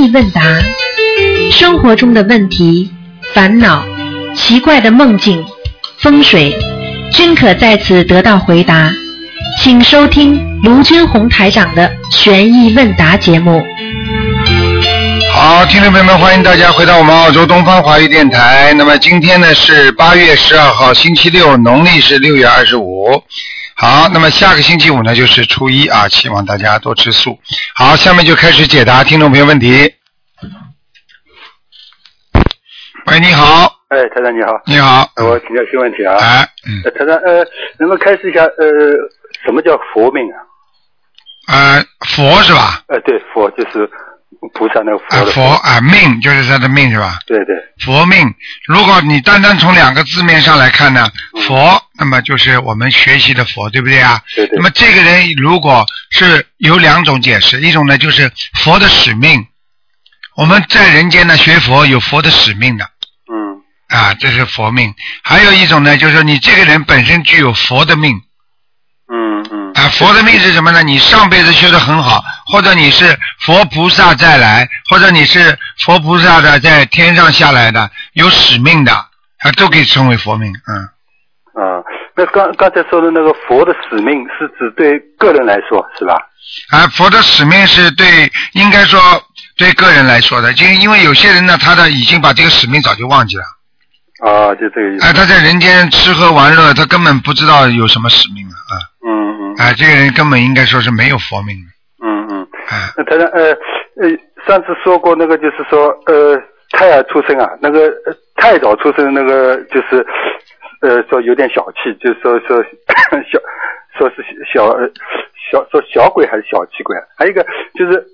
意问答，生活中的问题、烦恼、奇怪的梦境、风水，均可在此得到回答。请收听卢军红台长的悬疑问答节目。好，听众朋友们，欢迎大家回到我们澳洲东方华语电台。那么今天呢是八月十二号，星期六，农历是六月二十五。好，那么下个星期五呢就是初一啊，希望大家多吃素。好，下面就开始解答听众朋友问题。喂，你好，哎，台长你好，你好，呃我请教一些问题啊。哎，嗯，呃台长，呃，能不能开始一下，呃，什么叫佛命啊？呃，佛是吧？呃，对，佛就是菩萨那个佛啊，的佛啊，命就是他的命是吧？对对，佛命，如果你单单从两个字面上来看呢，嗯。佛，那么就是我们学习的佛，对不对啊？对对。那么这个人如果是有两种解释，一种呢就是佛的使命，我们在人间呢学佛有佛的使命的。嗯。啊，这是佛命；还有一种呢，就是说你这个人本身具有佛的命佛的命是什么呢？你上辈子修得很好，或者你是佛菩萨再来，或者你是佛菩萨的在天上下来的，有使命的啊，都可以称为佛命，嗯。啊，那刚刚才说的那个佛的使命是指对个人来说是吧？啊，佛的使命是对，应该说对个人来说的，就因为有些人呢，他的已经把这个使命早就忘记了，啊，就这个意思。哎、他在人间吃喝玩乐，他根本不知道有什么使命了啊，这个人根本应该说是没有佛命的，嗯嗯。啊、那台长，呃呃，上次说过那个就是说，呃，胎儿出生啊，那个、呃、太早出生的那个就是，呃，说有点小气，就是说说 小，说是小呃小说小鬼还是小气鬼啊？还有一个就是，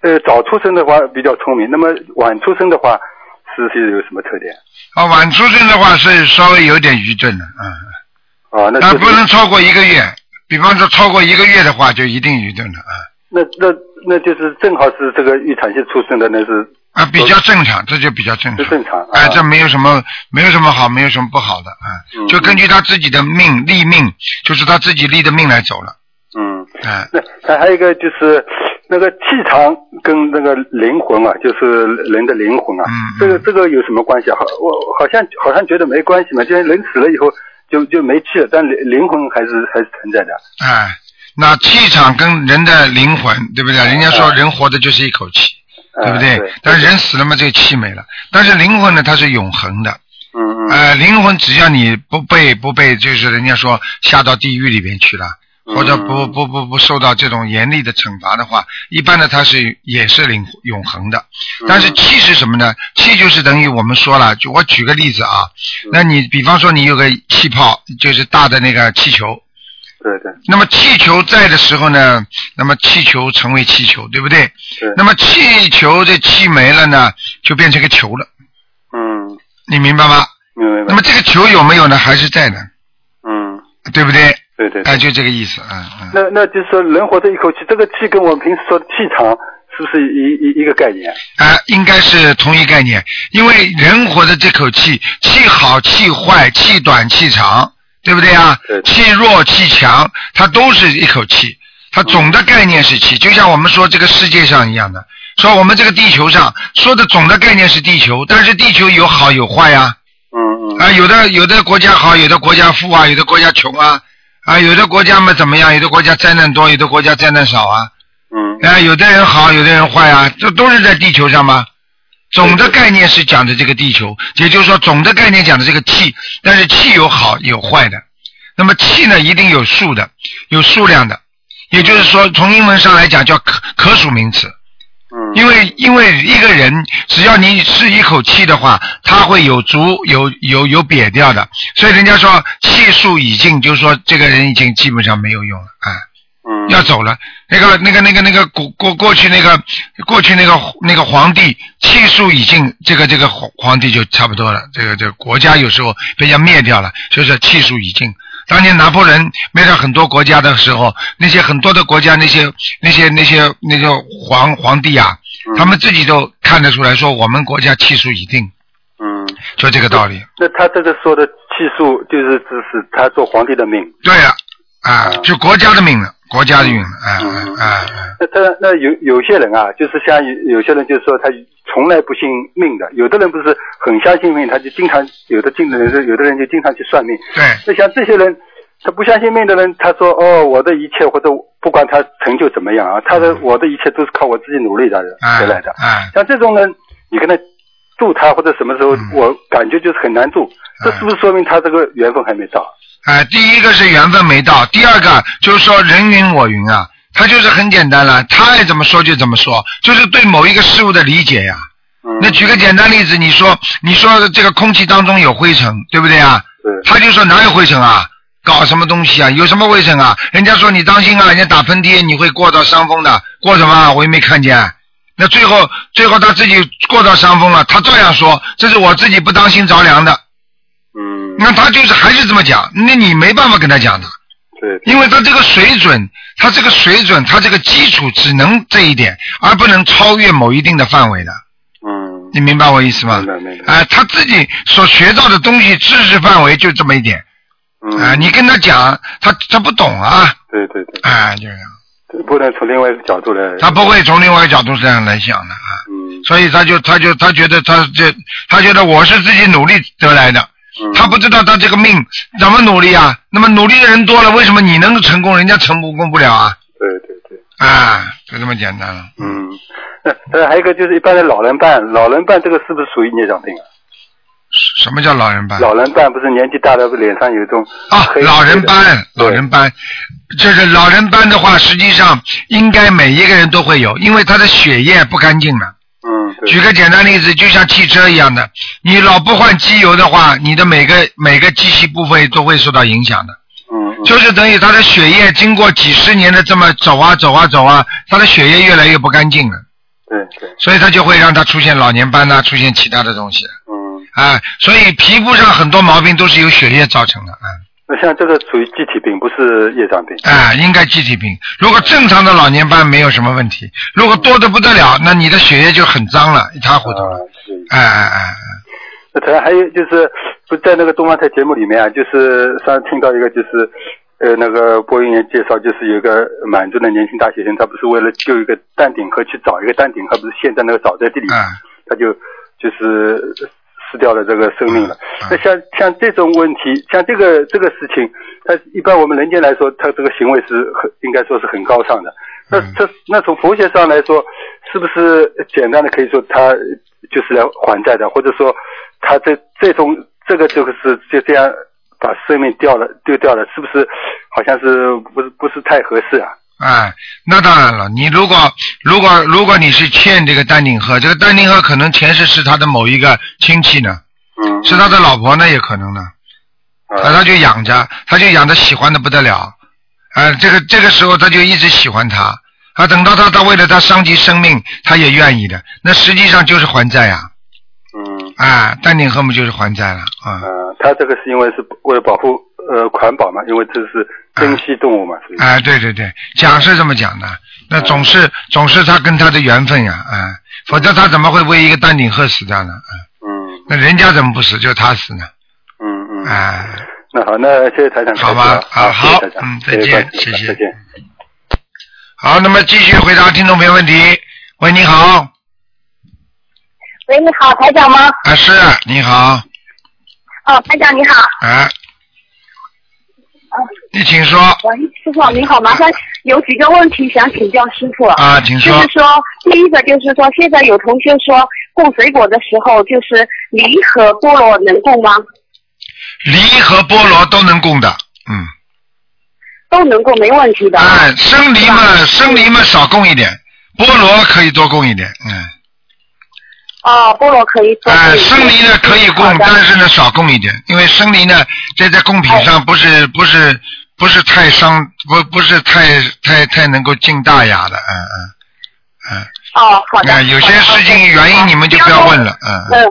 呃，早出生的话比较聪明，那么晚出生的话是是有什么特点？啊，晚出生的话是稍微有点愚钝的，嗯，啊，那但就是不能超过一个月，比方说超过一个月的话，就一定愚钝了，啊、那那那就是正好是这个预产期出生的，那是啊，比较正常，这就比较正常。是正常啊。哎，这没有什么，没有什么好，没有什么不好的，啊，嗯。就根据他自己的命立命，就是他自己立的命来走了，嗯。哎，那还还有一个就是那个气场跟那个灵魂啊，就是人的灵魂啊，嗯这个这个有什么关系？啊？好，我好像好像觉得没关系嘛，就是人死了以后就就没气了，但灵灵魂还是还是存在的。哎，那气场跟人的灵魂，对不对？人家说哎人活的就是一口气，对不对？对？但是人死了嘛，这个气没了。但是灵魂呢，它是永恒的。嗯嗯呃，灵魂只要你不被不被，就是人家说下到地狱里边去了，或者不嗯不不不受到这种严厉的惩罚的话，一般的它是也是永永恒的。嗯但是气是什么呢？气就是等于我们说了，就我举个例子啊，嗯那你比方说你有个气泡，就是大的那个气球，对对那么气球在的时候呢，那么气球成为气球，对不对？对，那么气球这气没了呢，就变成个球了，嗯，你明白吗？明白明白那么。这个球有没有呢？还是在的，嗯，对不对？对对。哎，就这个意思，嗯嗯。那那就是说人活着一口气，这个气跟我们平时说的气场是不是一一一个概念？啊，应该是同一概念，因为人活的这口气，气好、气坏、气短、气长，对不对啊对？气弱、气强，它都是一口气，它总的概念是气，就像我们说这个世界上一样的，说我们这个地球上说的总的概念是地球，但是地球有好有坏呀、嗯嗯啊，有的有的国家好，有的国家富啊，有的国家穷啊，啊，有的国家嘛怎么样，有的国家灾难多，有的国家灾难少啊。嗯。啊，有的人好，有的人坏啊，这都是在地球上吗？总的概念是讲的这个地球，也就是说总的概念讲的这个气，但是气有好有坏的，那么气呢一定有数的，有数量的，也就是说从英文上来讲叫可可数名词，嗯，因为因为一个人只要你是一口气的话，他会有足有有有瘪掉的，所以人家说气数已尽，就是说这个人已经基本上没有用了啊。嗯要走了。那个、那个、那个、那个过过过去那个过去那个那个皇帝气数已尽，这个这个皇皇帝就差不多了。这个这个国家有时候被人家灭掉了，所以说气数已尽。当年拿破仑灭掉很多国家的时候，那些很多的国家那些那些那些那些皇皇帝啊，嗯他们自己都看得出来说我们国家气数已定，嗯，就这个道理。那他这个说的气数就是指是他做皇帝的命。对呀，啊，就国家的命了。国家的运，哎嗯哎哎，那他那有有些人啊，就是像有有些人就是说他从来不信命的，有的人不是很相信命，他就经常有的进的人有的人就经常去算命。对，那像这些人，他不相信命的人，他说哦，我的一切或者不管他成就怎么样啊，他的我的一切都是靠我自己努力的哎得来的。哎，像这种人，你跟他度他或者什么时候，嗯我感觉就是很难度。这是不是说明他这个缘分还没到？哎，第一个是缘分没到，第二个就是说人云我云啊，他就是很简单了，他爱怎么说就怎么说，就是对某一个事物的理解呀。嗯，那举个简单例子，你说你说这个空气当中有灰尘，对不对啊？对，他就说哪有灰尘啊？搞什么东西啊？有什么卫生啊？人家说你当心啊，人家打喷嚏你会过到伤风的，过什么啊？我也没看见。那最后最后他自己过到伤风了，他照样说这是我自己不当心着凉的。嗯，那他就是还是这么讲，那你没办法跟他讲的，对，因为他这个水准，他这个水准，他这个基础只能这一点，而不能超越某一定的范围的。嗯，你明白我意思吗明？白明白。哎、他自己所学到的东西，知识范围就这么一点。嗯，啊、你跟他讲，他他不懂啊，对对对，啊、就这样，不能从另外一个角度来。他不会从另外一个角度这样来想的啊，嗯所以他就他就他觉得他这他觉得我是自己努力得来的，嗯，他不知道他这个命怎么努力啊。那么努力的人多了，为什么你能成功，人家成功不了啊？对对对，啊，就这么简单了。嗯，还有一个就是一般的老人办，老人办这个是不是属于孽障病啊？什么叫老人斑？老人斑不是年纪大了，不脸上有一种啊，老人斑，老人斑，就是老人斑的话，实际上应该每一个人都会有，因为他的血液不干净了。嗯，举个简单例子，就像汽车一样的，你老不换机油的话，你的每个每个机器部位都会受到影响的。嗯嗯就是等于他的血液经过几十年的这么走啊走啊走啊，他的血液越来越不干净了，对对，所以他就会让他出现老年斑呐、出现其他的东西。嗯，啊，所以皮肤上很多毛病都是由血液造成的。啊。那像这个属于机体病，不是业障病。啊，应该机体病。如果正常的老年斑没有什么问题，如果多的不得了，那你的血液就很脏了，一塌糊涂啊了。，是。哎哎哎那他还有就是不在那个东方台节目里面啊，就是上次听到一个就是呃那个播音员介绍，就是有一个满洲的年轻大学生，他不是为了救一个丹顶鹤去找一个丹顶鹤，不是陷在那个沼泽地里，啊，他就就是失掉了这个生命了。嗯那像像这种问题，像这个这个事情，他一般我们人间来说，他这个行为是很应该说是很高尚的。那嗯这那从佛学上来说，是不是简单的可以说他就是来还债的，或者说他这这种这个就是就这样把生命掉了丢掉了，是不是好像是不是不是太合适啊？哎，那当然了。你如果如果如果你是欠这个丹顶鹤，这个丹顶鹤可能前世是他的某一个亲戚呢，嗯，是他的老婆呢，也可能呢。啊，啊他就养着，他就养着喜欢的不得了，啊，这个这个时候他就一直喜欢他，啊，等到他他为了他伤及生命，他也愿意的，那实际上就是还债呀、嗯啊，丹顶鹤嘛就是还债了啊，呃，他这个是因为是为了保护呃环保嘛，因为这是珍稀动物嘛，是？啊，对对对，讲是这么讲的，那总是总是他跟他的缘分呀，啊，否则他怎么会为一个丹顶鹤死掉呢？啊，嗯那人家怎么不死，就他死呢？嗯嗯。啊，那好，那谢谢台长开始了。好吧啊谢谢好台长嗯再见谢谢再见。好，那么继续回答听众朋友问题。喂，你好，喂，你好，台长吗？啊是，你好，哦，台长你好。啊，你请说喂，师傅你好，麻烦有几个问题想请教师傅。啊，请说就是说，第一个就是说，现在有同学说供水果的时候，就是梨和菠萝能供吗？梨和菠萝都能供的，嗯，都能供，没问题的。哎，生梨嘛，生梨嘛少供一点，菠萝可以多供一点，嗯，哦，菠萝可以做。哎，生梨呢可以供但是呢少供一点，因为生梨呢在在供品上不是不是不是太伤，不不是太太太能够进大雅的，嗯嗯嗯。哦，好的。那有些事情原因你们就不要问了，嗯嗯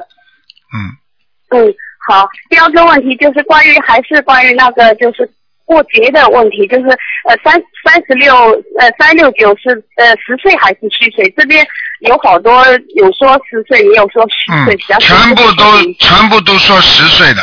嗯，嗯，好。第二个问题就是关于还是关于那个就是过节的问题，就是呃三三十六呃三六九是呃十岁还是虚岁？这边有好多有说十岁，也有说虚岁，嗯比较，全部都全部都说十岁的，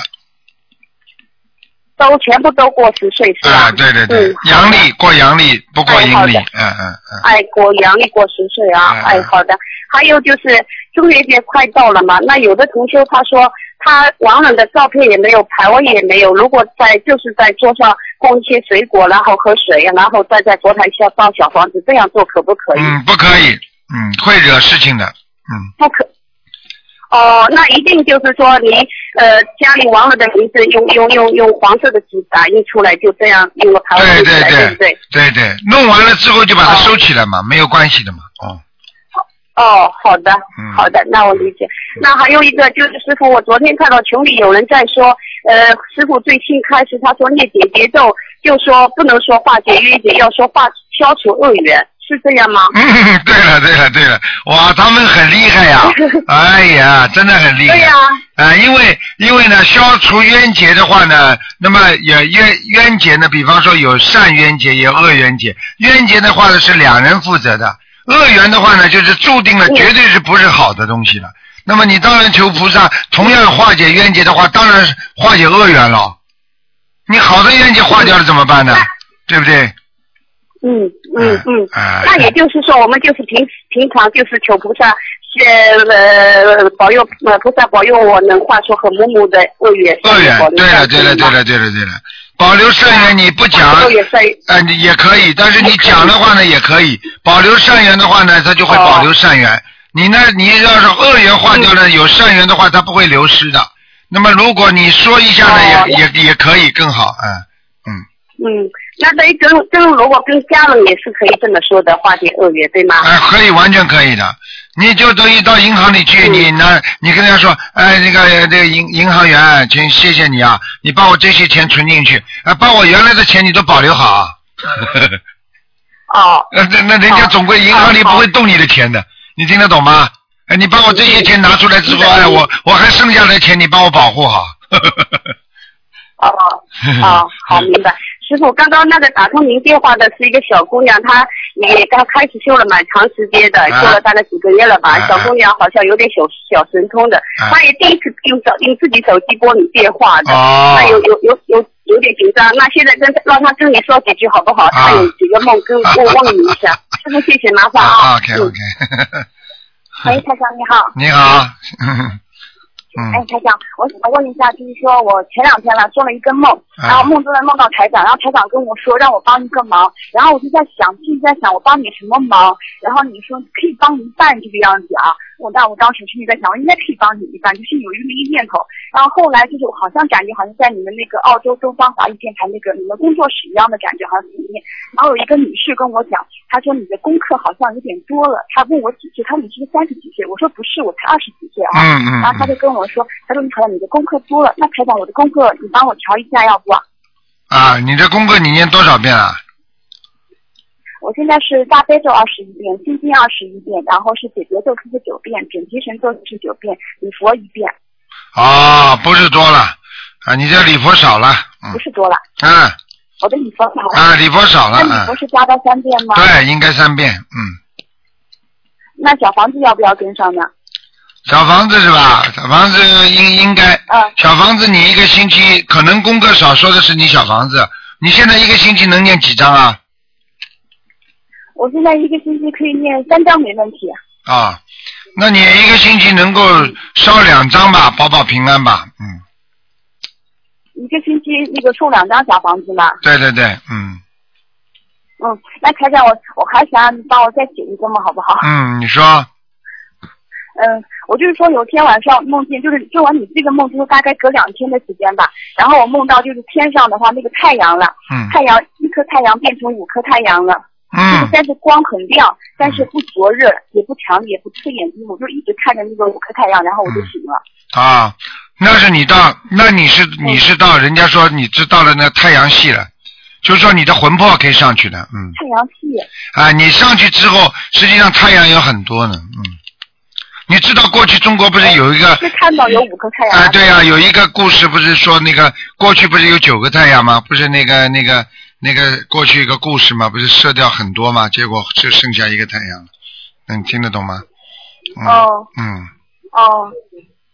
都全部都过十岁是吧？啊，对对对。嗯，，阳历过阳历不过阴历，嗯嗯嗯，哎，过阳历过十岁啊，嗯哎，好的。还有就是中元节快到了嘛，那有的同学他说他亡人的照片也没有，牌位也没有，如果在就是在桌上供一些水果，然后喝水，然后再在佛台下放小房子，这样做可不可以？嗯，不可以，嗯，会惹事情的，嗯，不可。哦，那一定就是说你呃家里亡了的名字用用用用黄色的纸打印出来，就这样用个牌位对对对对对？对对，弄完了之后就把它哦收起来嘛，没有关系的嘛，哦，哦，好的，嗯好的，那我理解。那还有一个就是师傅，我昨天看到群里有人在说，呃，师傅最新开始他说念解节奏，就说不能说化解冤结，要说化消除恶缘，是这样吗？嗯，对了对了对了，哇，他们很厉害呀，哎呀，真的很厉害。对呀、啊，因为因为呢，消除冤结的话呢，那么也冤冤结呢，比方说有善冤结，也有恶冤结。冤结的话呢是两人负责的，恶缘的话呢就是注定了嗯绝对是不是好的东西了。那么你当然求菩萨，同样化解冤结的话，当然是化解恶缘了。你好的冤结化掉了怎么办呢？对不对？嗯嗯嗯。哎那也就是说，我们就是平平常就是求菩萨，呃呃保佑呃菩萨保佑我能化出和睦睦的恶缘。恶缘对了，对了，对了，对了，对了，保留善缘你不讲，呃，也可以，但是你讲的话呢也可以，保留善缘的话呢，它就会保留善缘。你呢，你要是恶缘化掉了，有善缘的话，它不会流失的。那么如果你说一下呢，哦也也也可以更好，嗯嗯，嗯，那等于跟跟如果跟家人也是可以这么说的，化解恶缘，对吗？哎，可以，完全可以的。你就等于到银行里去，嗯你拿，你跟他说，哎，那个这个银银行员，请谢谢你啊，你把我这些钱存进去，啊，把我原来的钱你都保留好啊。哦，呃，那那人家总归银行里不会动你的钱的，你听得懂吗？哎，你把我这些钱拿出来之后，哎，我我还剩下的钱你帮我保护好。哦哦，好，明白。师傅，刚刚那个打通您电话的是一个小姑娘，她也刚开始修了蛮长时间的，啊修了大概几个月了吧。啊小姑娘好像有点小小神通的，啊她也第一次用手用自己手机拨你电话的，哦那有有有有有点紧张。那现在跟让她跟你说几句好不好？她有几个梦跟我问你一下。师傅，谢谢，麻烦啊。OK 嗯 OK，喂，台长你好。你好，哎，嗯台长，我想问一下，就是说我前两天呢做了一个梦，啊然后梦中的梦到台长，然后台长跟我说让我帮一个忙，然后我就在想，就在想我帮你什么忙，然后你说可以帮一半这个样子啊，我但我当时心里在想，我应该可以帮你一半，就是有这么一个念头，然后后来就是我好像感觉好像在你们那个澳洲东方华语电台那个你们工作室一样的感觉，好像里面，然后有一个女士跟我讲，她说你的功课好像有点多了，她问我几岁，她说你是不是三十几岁？我说不是，我才二十几岁啊。嗯嗯然后她就跟我说，她说你好像你的功课多了，那台长我的功课你帮我调一下要不？啊，你的功课你念多少遍啊？我现在是大悲咒二十一遍，心经二十一遍，然后是解结咒四十九遍，准提神咒四十九遍，礼佛一遍，哦，不是多了啊，你这礼佛少了，嗯不是多了。嗯我的礼佛少了，啊，礼佛少了，那礼佛嗯，是加到三遍吗？对，应该三遍，嗯，那小房子要不要跟上呢？小房子是吧？小房子应应该，嗯，小房子你一个星期可能功课少，说的是你小房子，你现在一个星期能念几张啊？我现在一个星期可以念三张没问题。啊，那你一个星期能够烧两张吧，保保平安吧，嗯，一个星期那个送两张小房子嘛。对对对，嗯嗯，那台长我我还想让你帮我再解一个梦好不好？嗯，你说，嗯，我就是说有天晚上梦见，就是做完你这个梦之后，大概隔两天的时间吧，然后我梦到就是天上的话那个太阳了，嗯太阳一颗太阳变成五颗太阳了，就是嗯但是光很亮，但是不灼热，也不强烈，也不刺眼睛，我就一直看着那个五颗太阳，然后我就醒了。啊，那是你到，那你是你是到，人家说你知道了那太阳系了，就是说你的魂魄可以上去的，嗯，太阳系，啊，你上去之后，实际上太阳有很多呢，嗯，你知道过去中国不是有一个是看到有五颗太阳。啊，对呀、有一个故事不是说那个过去不是有九个太阳吗？不是那个那个那个过去一个故事吗？不是射掉很多吗？结果就剩下一个太阳了。能，听得懂吗？嗯、哦嗯，哦，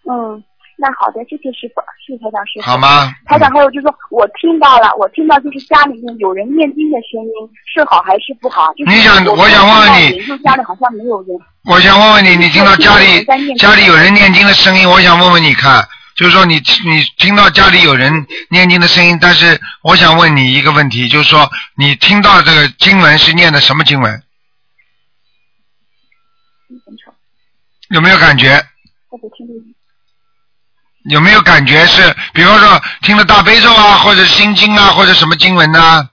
嗯，那好的，谢谢师傅，谢谢台长师傅。好吗？台长，还有就是说我听到了，我听到就是家里面有人念经的声音，是好还是不好？就是你想我我想问问你家里好像没有人。我想问问你，你听到家里家里有人念经的声音，我想问问你看，就是说你你听到家里有人念经的声音，但是我想问你一个问题，就是说你听到这个经文是念的什么经文？有没有感觉？我不听录音有没有感觉是，比方说听了大悲咒啊，或者心经啊，或者什么经文呢、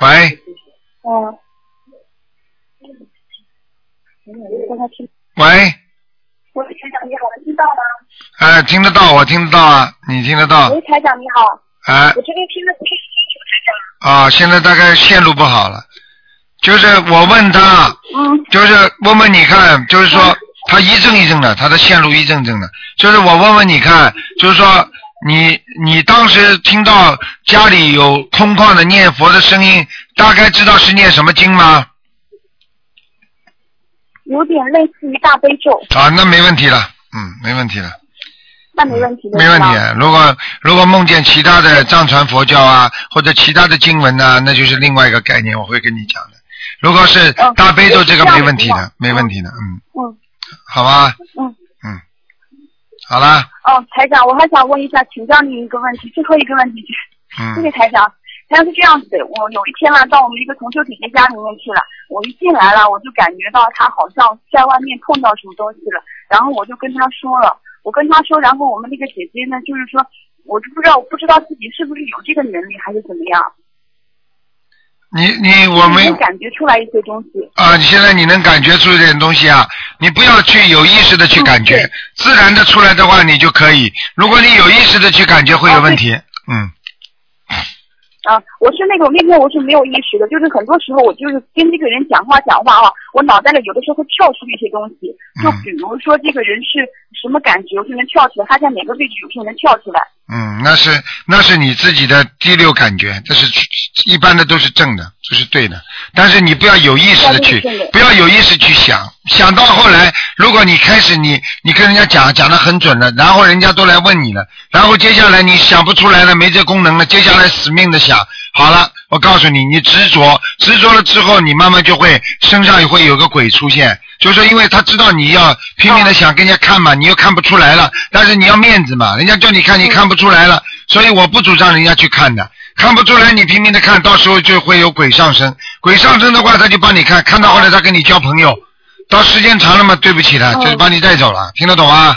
喂嗯。让他听。喂，喂，台长你好，能听到吗？哎，听得到，我听得到啊，你听得到喂，台长你好，哎我这边听得不是清楚，台长。啊，现在大概线路不好了，就是我问他，嗯就是问问你看，就是说他一阵一阵的，他的线路一阵阵的，就是我问问你看，就是说你你当时听到家里有空旷的念佛的声音，大概知道是念什么经吗？有点类似于大悲咒，啊，那没问题了，嗯，没问题了，那没问题的。没问题。。如果如果梦见其他的藏传佛教啊，或者其他的经文呐、那就是另外一个概念，我会跟你讲的。如果是嗯大悲咒，这个没问题的没问题的，嗯，嗯好吧，嗯。嗯，好啦，哦，台长，我还想问一下，请教您一个问题，最后一个问题就是，谢谢嗯，台长。台长是这样子的，我有一天呢，到我们一个同修姐姐家里面去了，我一进来了，我就感觉到她好像在外面碰到什么东西了，然后我就跟她说了，我跟她说，然后我们那个姐姐呢，就是说，我就不知道，我不知道自己是不是有这个能力，还是怎么样，你你我没能感觉出来一些东西。啊，你现在你能感觉出一点东西啊？你不要去有意识的去感觉，嗯自然的出来的话你就可以。如果你有意识的去感觉，会有问题。嗯，啊，我是那种那天我是没有意识的，就是很多时候我就是跟这个人讲话讲话啊，我脑袋里有的时候会跳出一些东西，就嗯比如说这个人是什么感觉，我就能跳起来，他在哪个位置，我就能跳起来。嗯，那是那是你自己的第六感觉，这是一般的都是正的，这是对的。但是你不要有意识的去不要有意识去想，想到后来，如果你开始你你跟人家讲讲的很准了，然后人家都来问你了，然后接下来你想不出来了，没这功能了，接下来死命的想，好了，我告诉你，你执着，执着了之后，你慢慢就会身上也会有个鬼出现，就是说因为他知道你要拼命的想跟人家看嘛，你又看不出来了，但是你要面子嘛，人家叫你看你看不出来了，所以我不主张人家去看的。看不出来，你拼命的看，到时候就会有鬼上身。鬼上身的话，他就帮你看，看到后来他跟你交朋友，到时间长了嘛，对不起了，嗯。就是把你带走了，听得懂吗？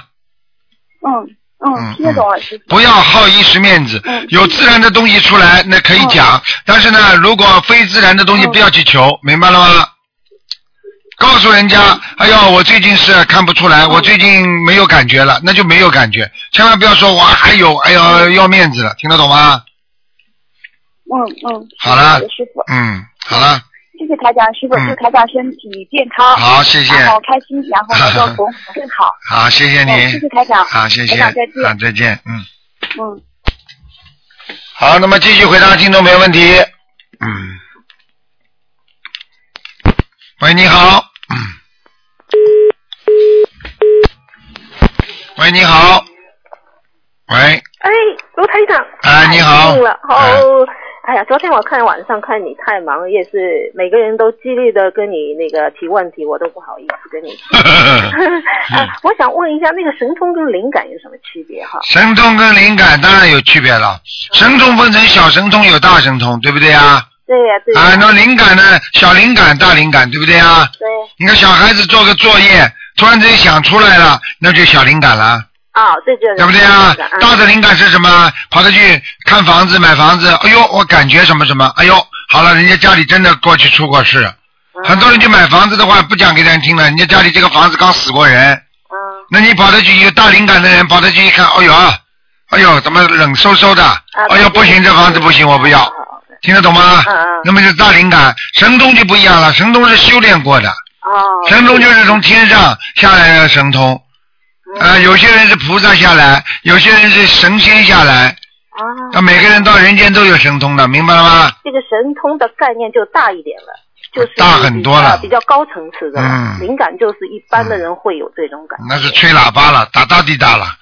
嗯嗯嗯，听得懂了，不要好一时面子嗯，有自然的东西出来，那可以讲。但是呢，如果非自然的东西，嗯不要去求，明白了吗？告诉人家，哎呦，我最近是看不出来，我最近没有感觉了，那就没有感觉。千万不要说我还有，哎呦，要面子了，听得懂吗？嗯嗯。好了，师傅，嗯，好了，谢谢台长，师傅，嗯祝台长身体健康，好，谢谢，然后开心，然后能够活更好。好，谢谢嗯，你谢，谢台长。好，谢谢，台长再见好，再见，嗯。嗯。好，那么继续回答听众没问题。嗯。喂，你好。嗯。喂，你好。喂，哎，卢台长。哎你好太幸了哎哦。哎呀，昨天我看晚上看你太忙，也是每个人都激烈的跟你那个提问题，我都不好意思跟你提。啊，我想问一下，那个神通跟灵感有什么区别哈？神通跟灵感当然有区别了。神通分成小神通有大神通，对不对啊？对呀、对呀、啊，那灵感呢？小灵感、大灵感，对不对啊？对你看小孩子做个作业，突然之间想出来了，那就小灵感了。啊，这就是对不对啊？嗯大的灵感是什么？跑着去看房子、买房子，哎呦，我感觉什么什么，哎呦，好了，人家家里真的过去出过事，嗯很多人去买房子的话，不讲给人听了，人家家里这个房子刚死过人，嗯那你跑着去有大灵感的人跑着去一看，哎呦，哎呦，怎么冷飕飕的？哎呦，不行，这房子不行，我不要，啊听得懂吗？嗯嗯那么就是大灵感，神通就不一样了，神通是修炼过的，哦，神通就是从天上下来的神通。嗯啊，有些人是菩萨下来，有些人是神仙下来，啊，那每个人到人间都有神通的，明白了吗？这个神通的概念就大一点了。就是大很多了比较高层次的了。嗯灵感就是一般的人会有这种感觉。那是吹喇叭了，打大地大了。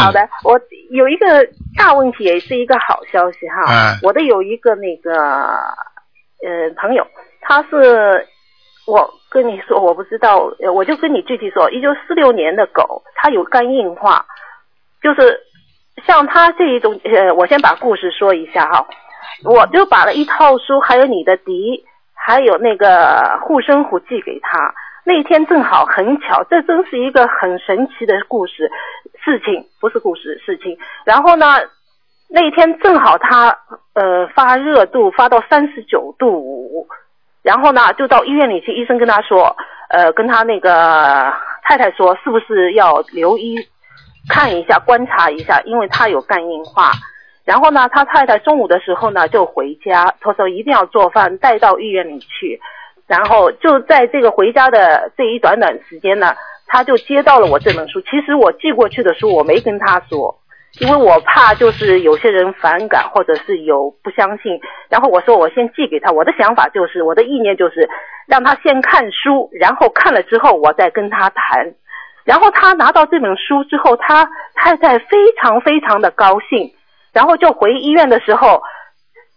好的，我有一个大问题，也是一个好消息哈。嗯我的有一个那个呃朋友，他是我跟你说，我不知道，我就跟你具体说，一九四六年的狗，它有肝硬化，就是像他这一种，呃，我先把故事说一下哈。我就把了一套书，还有你的笛，还有那个护身符寄给他。那天正好很巧，这真是一个很神奇的故事事情，不是故事事情。然后呢，那天正好他呃发热度发到三十九度五，然后呢就到医院里去，医生跟他说，呃跟他那个太太说，是不是要留医看一下观察一下，因为他有肝硬化。然后呢，他太太中午的时候呢就回家，他说一定要做饭带到医院里去。然后就在这个回家的这一短短时间呢，他就接到了我这本书。其实我寄过去的书我没跟他说，因为我怕就是有些人反感或者是有不相信。然后我说我先寄给他，我的想法就是我的意念就是让他先看书，然后看了之后我再跟他谈。然后他拿到这本书之后，他太太非常非常的高兴。然后就回医院的时候，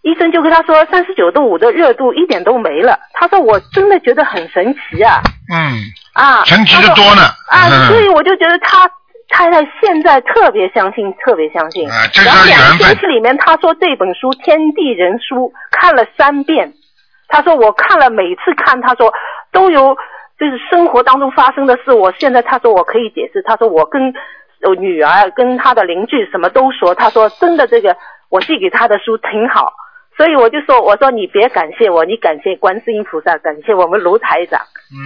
医生就跟他说三十九度五的热度一点都没了。他说我真的觉得很神奇啊嗯，啊！神奇的多呢。啊，嗯 所以我就觉得他太太现在特别相信，特别相信。啊这是然后两缘分个星期里面，他说这本书《天地人书》看了三遍。他说我看了，每次看，他说都有就是生活当中发生的事。我现在他说我可以解释，他说我跟我女儿跟他的邻居什么都说，他说真的这个我寄给他的书挺好。所以我就说，我说你别感谢我，你感谢观世音菩萨，感谢我们卢台长。嗯，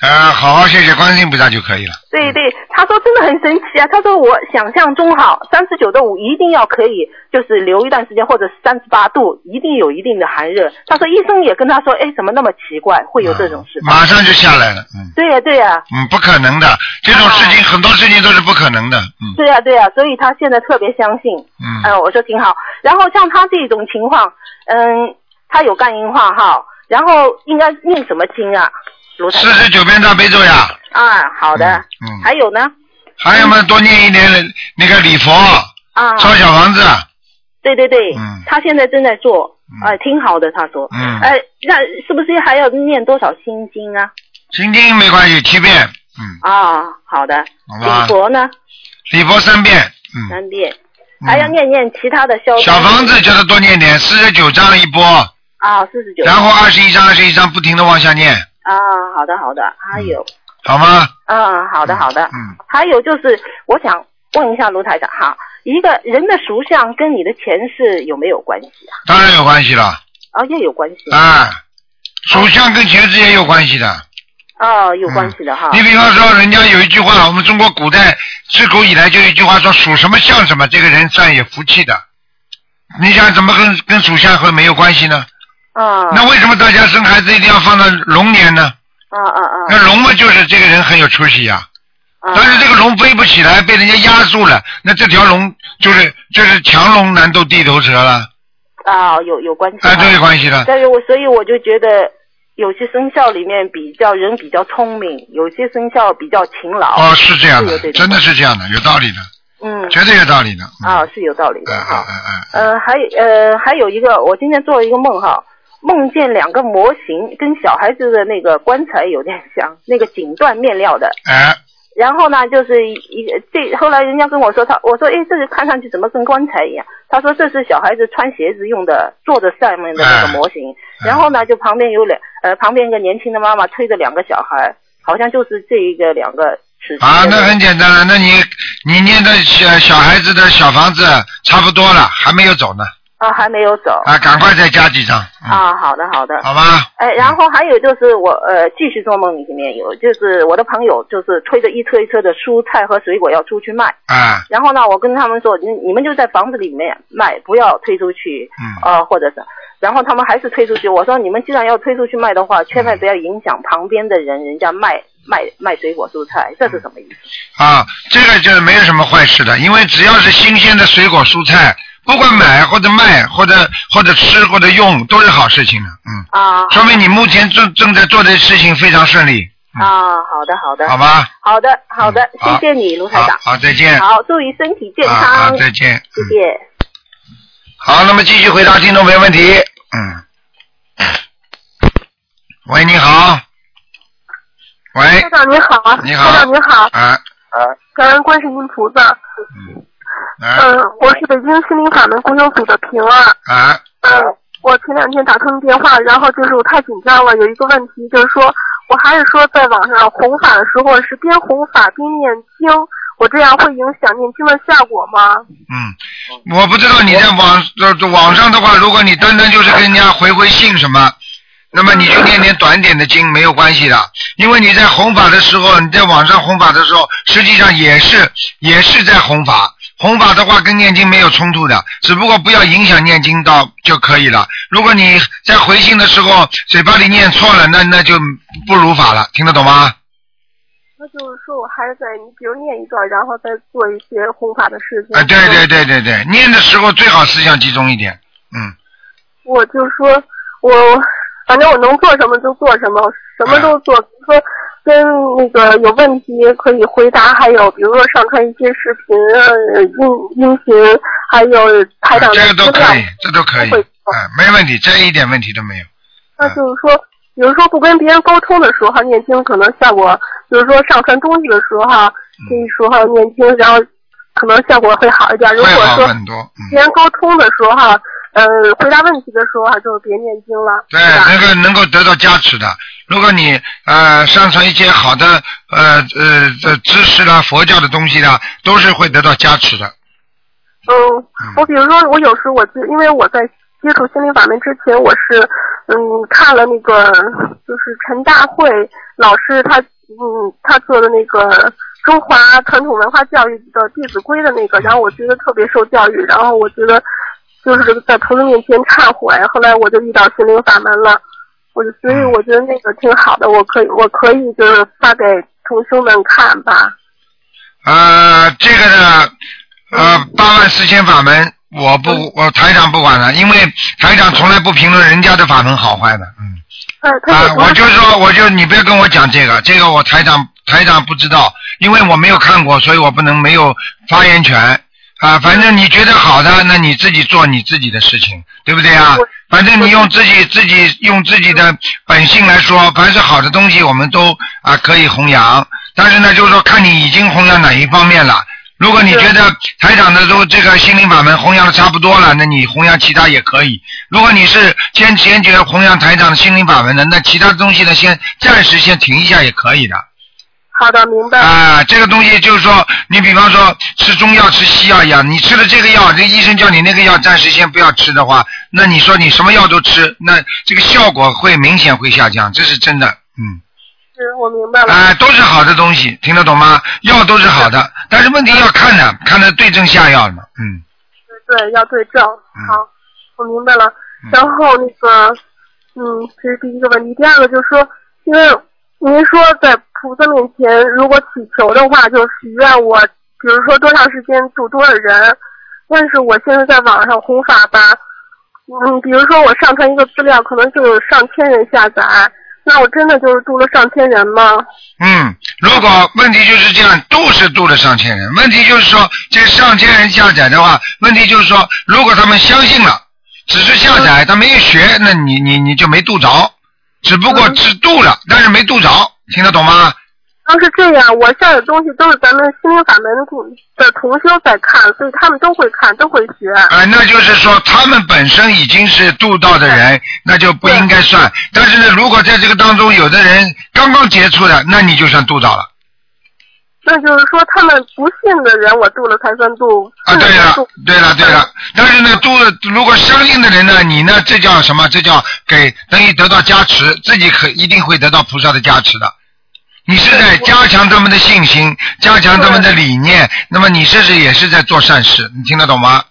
呃，好好谢谢观世音菩萨就可以了。对对，他说真的很神奇啊！他说我想象中好，三十九度五一定要可以，就是留一段时间，或者是三十八度，一定有一定的寒热。他说医生也跟他说，哎，怎么那么奇怪，会有这种事？马上就下来了，嗯对呀、对呀、嗯，不可能的，这种事情很多事情都是不可能的，嗯对呀、对呀、所以他现在特别相信。嗯呃，我说挺好。然后像他这种情况，嗯，他有肝硬化哈，然后应该念什么经啊？卢四十九遍大悲咒呀，啊，好的。嗯，还有呢？还有嘛，多念一点那个礼佛，啊，烧小房子，对对对，嗯。他现在正在做，嗯。呃，挺好的，他说，嗯。呃，那是不是还要念多少心经啊？心经没关系，七遍，嗯，啊，好的，好吧。礼佛呢，礼佛三遍，嗯，三遍，嗯。还要念念其他的消小房子叫他多念点，四十九章一波，啊，四十九，然后二十一章二十一章不停的往下念，啊，好的好的，还有，好吗？啊，好的好的，嗯，还有就是，我想问一下卢台长哈，一个人的属相跟你的前世有没有关系啊？当然有关系了，啊，也有关系，啊，属相跟前世也有关系的。啊，有关系的哈，你比方说，人家有一句话，我们中国古代自古以来就有一句话说，属什么像什么，这个人算有福气的。你想怎么跟跟属相会没有关系呢？啊，那为什么大家生孩子一定要放到龙年呢？啊啊啊，那龙嘛，就是这个人很有出息呀、啊但是这个龙飞不起来，被人家压住了，那这条龙就是就是强龙难斗地头蛇了，啊，有有关系啊，哈都有关系的。但是我所以我就觉得有些生肖里面比较人比较聪明，有些生肖比较勤劳。哦，是这样的真的是这样的，有道理的，嗯，绝对有道理的。嗯啊，是有道理的嗯哈。嗯嗯嗯，呃，还呃还有一个，我今天做了一个梦哈，梦见两个模型跟小孩子的那个棺材有点像，那个锦缎面料的。哎，然后呢，就是一个这后来人家跟我说他，我说哎，这个看上去怎么跟棺材一样？他说这是小孩子穿鞋子用的，坐着上面的那个模型。然后呢，就旁边有两呃旁边一个年轻的妈妈推着两个小孩，好像就是这一个两个尺寸啊，那很简单了，那你你念的小小孩子的小房子差不多了，还没有走呢，啊还没有走啊，赶快再加几张，嗯，啊，好的好的。好吧？哎，然后还有就是我呃继续做梦里面有，就是我的朋友就是推着一车一车的蔬菜和水果要出去卖，啊，然后呢，我跟他们说，你你们就在房子里面卖，不要推出去，嗯呃，或者是，然后他们还是推出去。我说你们既然要推出去卖的话，千万不要影响旁边的人，人家卖卖卖水果蔬菜，这是什么意思？啊，这个就是没有什么坏事的，因为只要是新鲜的水果蔬菜，不管买或者卖或者或者吃或者用都是好事情的，嗯，啊，说明你目前正正在做的事情非常顺利，嗯，啊，好的好的，好吧？好的好的，好谢谢你卢台长好，，好，再见。好，注意身体健啊康好，，再见。谢嗯谢。好，那么继续回答听众朋友问题。嗯。喂，你好。喂台，长你好，你好台长你好，啊啊感恩观世音菩萨。啊嗯，我是北京心灵法门公修组的平儿。啊嗯，我前两天打通电话，然后就是我太紧张了，有一个问题就是说，我还是说在网上弘法的时候是边弘法边念经，我这样会影响念经的效果吗？嗯，我不知道你在网呃网上的话，如果你单单就是跟人家回回信什么。那么你就念点短点的经没有关系的，因为你在弘法的时候，你在网上弘法的时候，实际上也是也是在弘法。弘法的话跟念经没有冲突的，只不过不要影响念经到就可以了。如果你在回信的时候嘴巴里念错了，那那就不如法了，听得懂吗？那就是说我还是在你比如念一段，然后再做一些弘法的事情。啊，对对对对对，念的时候最好思想集中一点，嗯。我就说我反正我能做什么就做什么，什么都做。比如说跟那个有问题可以回答，还有比如说上传一些视频、呃音音频，还有台长的这个都可以，这都可以，哎，没问题，这一点问题都没有。那就是说，比如说不跟别人沟通的时候哈，念经可能效果，比如说上传东西的时候哈，这一说哈念经，然后可能效果会好一点。如会果说别人沟通的时候哈，呃，回答问题的时候哈，就是别念经了，对，能够得到加持的。如果你呃上传一些好的呃呃这知识啦、佛教的东西啦，都是会得到加持的。嗯，我比如说，我有时我就因为我在接触心灵法门之前，我是嗯看了那个就是陈大会老师他嗯他做的那个中华传统文化教育的《弟子规》的那个，然后我觉得特别受教育，然后我觉得就是在朋友面前忏悔，后来我就遇到心灵法门了，我所以我觉得那个挺好的，我可以我可以就是发给同学们看吧。呃，这个呢，呃，八万四千法门，我不，我台长不管了，因为台长从来不评论人家的法门好坏的，嗯。啊我就说，我就你不要跟我讲这个，这个我台长台长不知道，因为我没有看过，所以我不能没有发言权啊。反正你觉得好的，那你自己做你自己的事情，对不对啊？反正你用自己自己用自己的本性来说，凡是好的东西，我们都啊可以弘扬。但是呢，就是说看你已经弘扬哪一方面了。如果你觉得台长的都这个心灵法门弘扬的差不多了，那你弘扬其他也可以。如果你是坚坚决弘扬台长的心灵法门的，那其他东西呢，先暂时先停一下也可以的。好的，明白。啊，这个东西就是说，你比方说吃中药、吃西药一样，你吃了这个药，这医生叫你那个药暂时先不要吃的话，那你说你什么药都吃，那这个效果会明显会下降，这是真的。嗯。是我明白了。啊、都是好的东西，听得懂吗？药都是好的，但是问题要看的，看的对症下药嘛。嗯。对，要对症。好，我明白了。嗯然后那个，嗯，这是第一个问题。第二个就是说，因为您说在菩萨面前，如果祈求的话，就许愿我，比如说多长时间度多少人。但是我现在在网上弘法吧，嗯，比如说我上传一个资料，可能就有上千人下载，那我真的就是度了上千人吗？嗯，如果问题就是这样，度是度了上千人。问题就是说，这上千人下载的话，问题就是说，如果他们相信了，只是下载，他没有学，那你你你就没度着，只不过只度了，但是没度着，听得懂吗？都是这样，我下的东西都是咱们心灵法门的同修在看，所以他们都会看，都会学。啊、那就是说他们本身已经是度道的人，那就不应该算。但是呢，如果在这个当中有的人刚刚接触的，那你就算度到了。那就是说，他们不信的人，我度了才算度。啊，对了，对了，对了，但是呢，度如果相信的人呢，你呢，这叫什么？这叫给等于得到加持，自己可一定会得到菩萨的加持的。你是在加强他们的信心，加强他们的理念，那么你这是也是在做善事，你听得懂吗？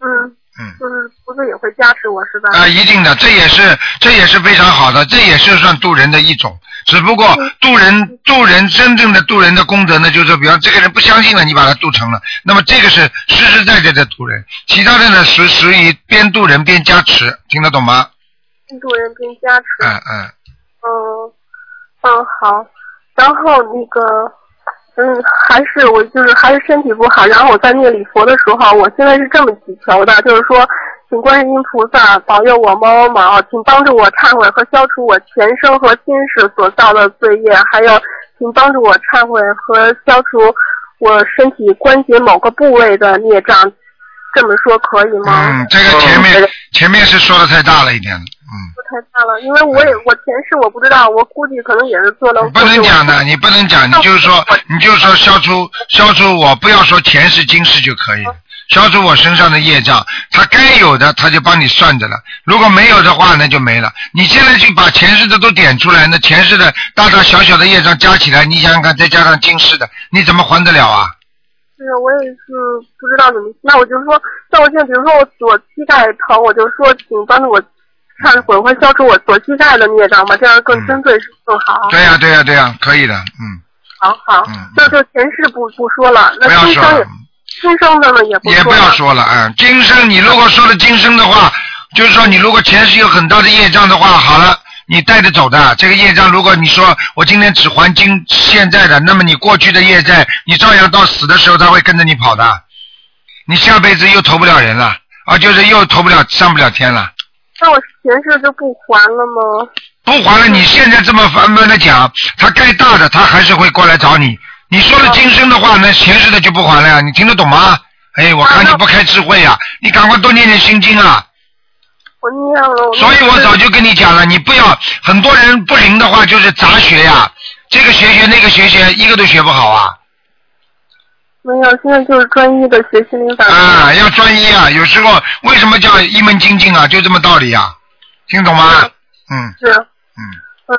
嗯嗯，就是菩萨也会加持我，是吧？啊、一定的，这也是这也是非常好的，这也是算渡人的一种。只不过渡人渡人真正的渡人的功德呢，就是说，比方这个人不相信了，你把他渡成了，那么这个是实实在在的渡人。其他的呢，属属于边渡人边加持，听得懂吗？边渡人边加持。嗯嗯。嗯嗯好，然后那个嗯还是我就是还是身体不好，然后我在念礼佛的时候，我现在是这么祈求的，就是说，请观世音菩萨保佑我某某某，请帮助我忏悔和消除我前生和今世所造的罪业，还有请帮助我忏悔和消除我身体关节某个部位的孽障。这么说可以吗？嗯，这个前面前面是说的太大了一点了，嗯。太大了，因为我也我前世我不知道，我估计可能也是做了。不能讲的，你不能讲，你就是说，你就是说消除消除我，不要说前世今世就可以，消除我身上的业障，他该有的他就帮你算着了，如果没有的话那就没了。你现在去把前世的都点出来，那前世的大大小小的业障加起来，你想想看，再加上今世的，你怎么还得了啊？是，我也是不知道怎么。那我就说，像我现在，比如说我左膝盖疼，我就说，请帮助我忏悔会消除我左膝盖的孽障吧，这样更针对是更好。对呀，对呀，对呀，可以的，嗯。好好，嗯那就前世不不说了，那今生也，今生的了也不也不要说了，嗯，今生你如果说了今生的话，就是说你如果前世有很大的业障的话，好了。你带着走的这个业障，如果你说我今天只还今现在的，那么你过去的业债，你照样到死的时候他会跟着你跑的，你下辈子又投不了人了，啊，就是又投不了上不了天了。那我前世就不还了吗？不还了，你现在这么繁繁的讲，他该大的他还是会过来找你。你说了今生的话，那前世的就不还了呀？你听得懂吗？哎，我看你不开智慧呀，你赶快多念念心经啊。我念了，所以我早就跟你讲了，你不要很多人不灵的话就是杂学呀，这个学学那个学学，一个都学不好啊。没有，现在就是专一的学心灵法门。啊，要专一啊！有时候为什么叫一门精进啊？就这么道理啊，听懂吗？嗯。是。嗯。嗯，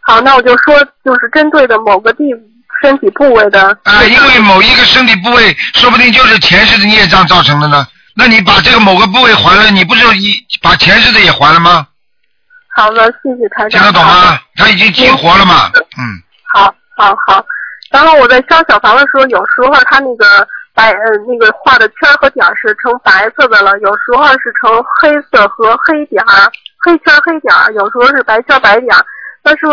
好，那我就说，就是针对的某个地身体部位的。啊，因为某一个身体部位，说不定就是前世的孽障造成的呢。那你把这个某个部位还了，你不是一把前世的也还了吗？好的，谢谢台长。听得懂吗？他已经激活了嘛？嗯。好，好，好。然后我在烧小房的时候，有时候他那个白呃那个画的圈和点是成白色的了，有时候是成黑色和黑点儿，黑圈黑点儿，有时候是白圈白点儿。但是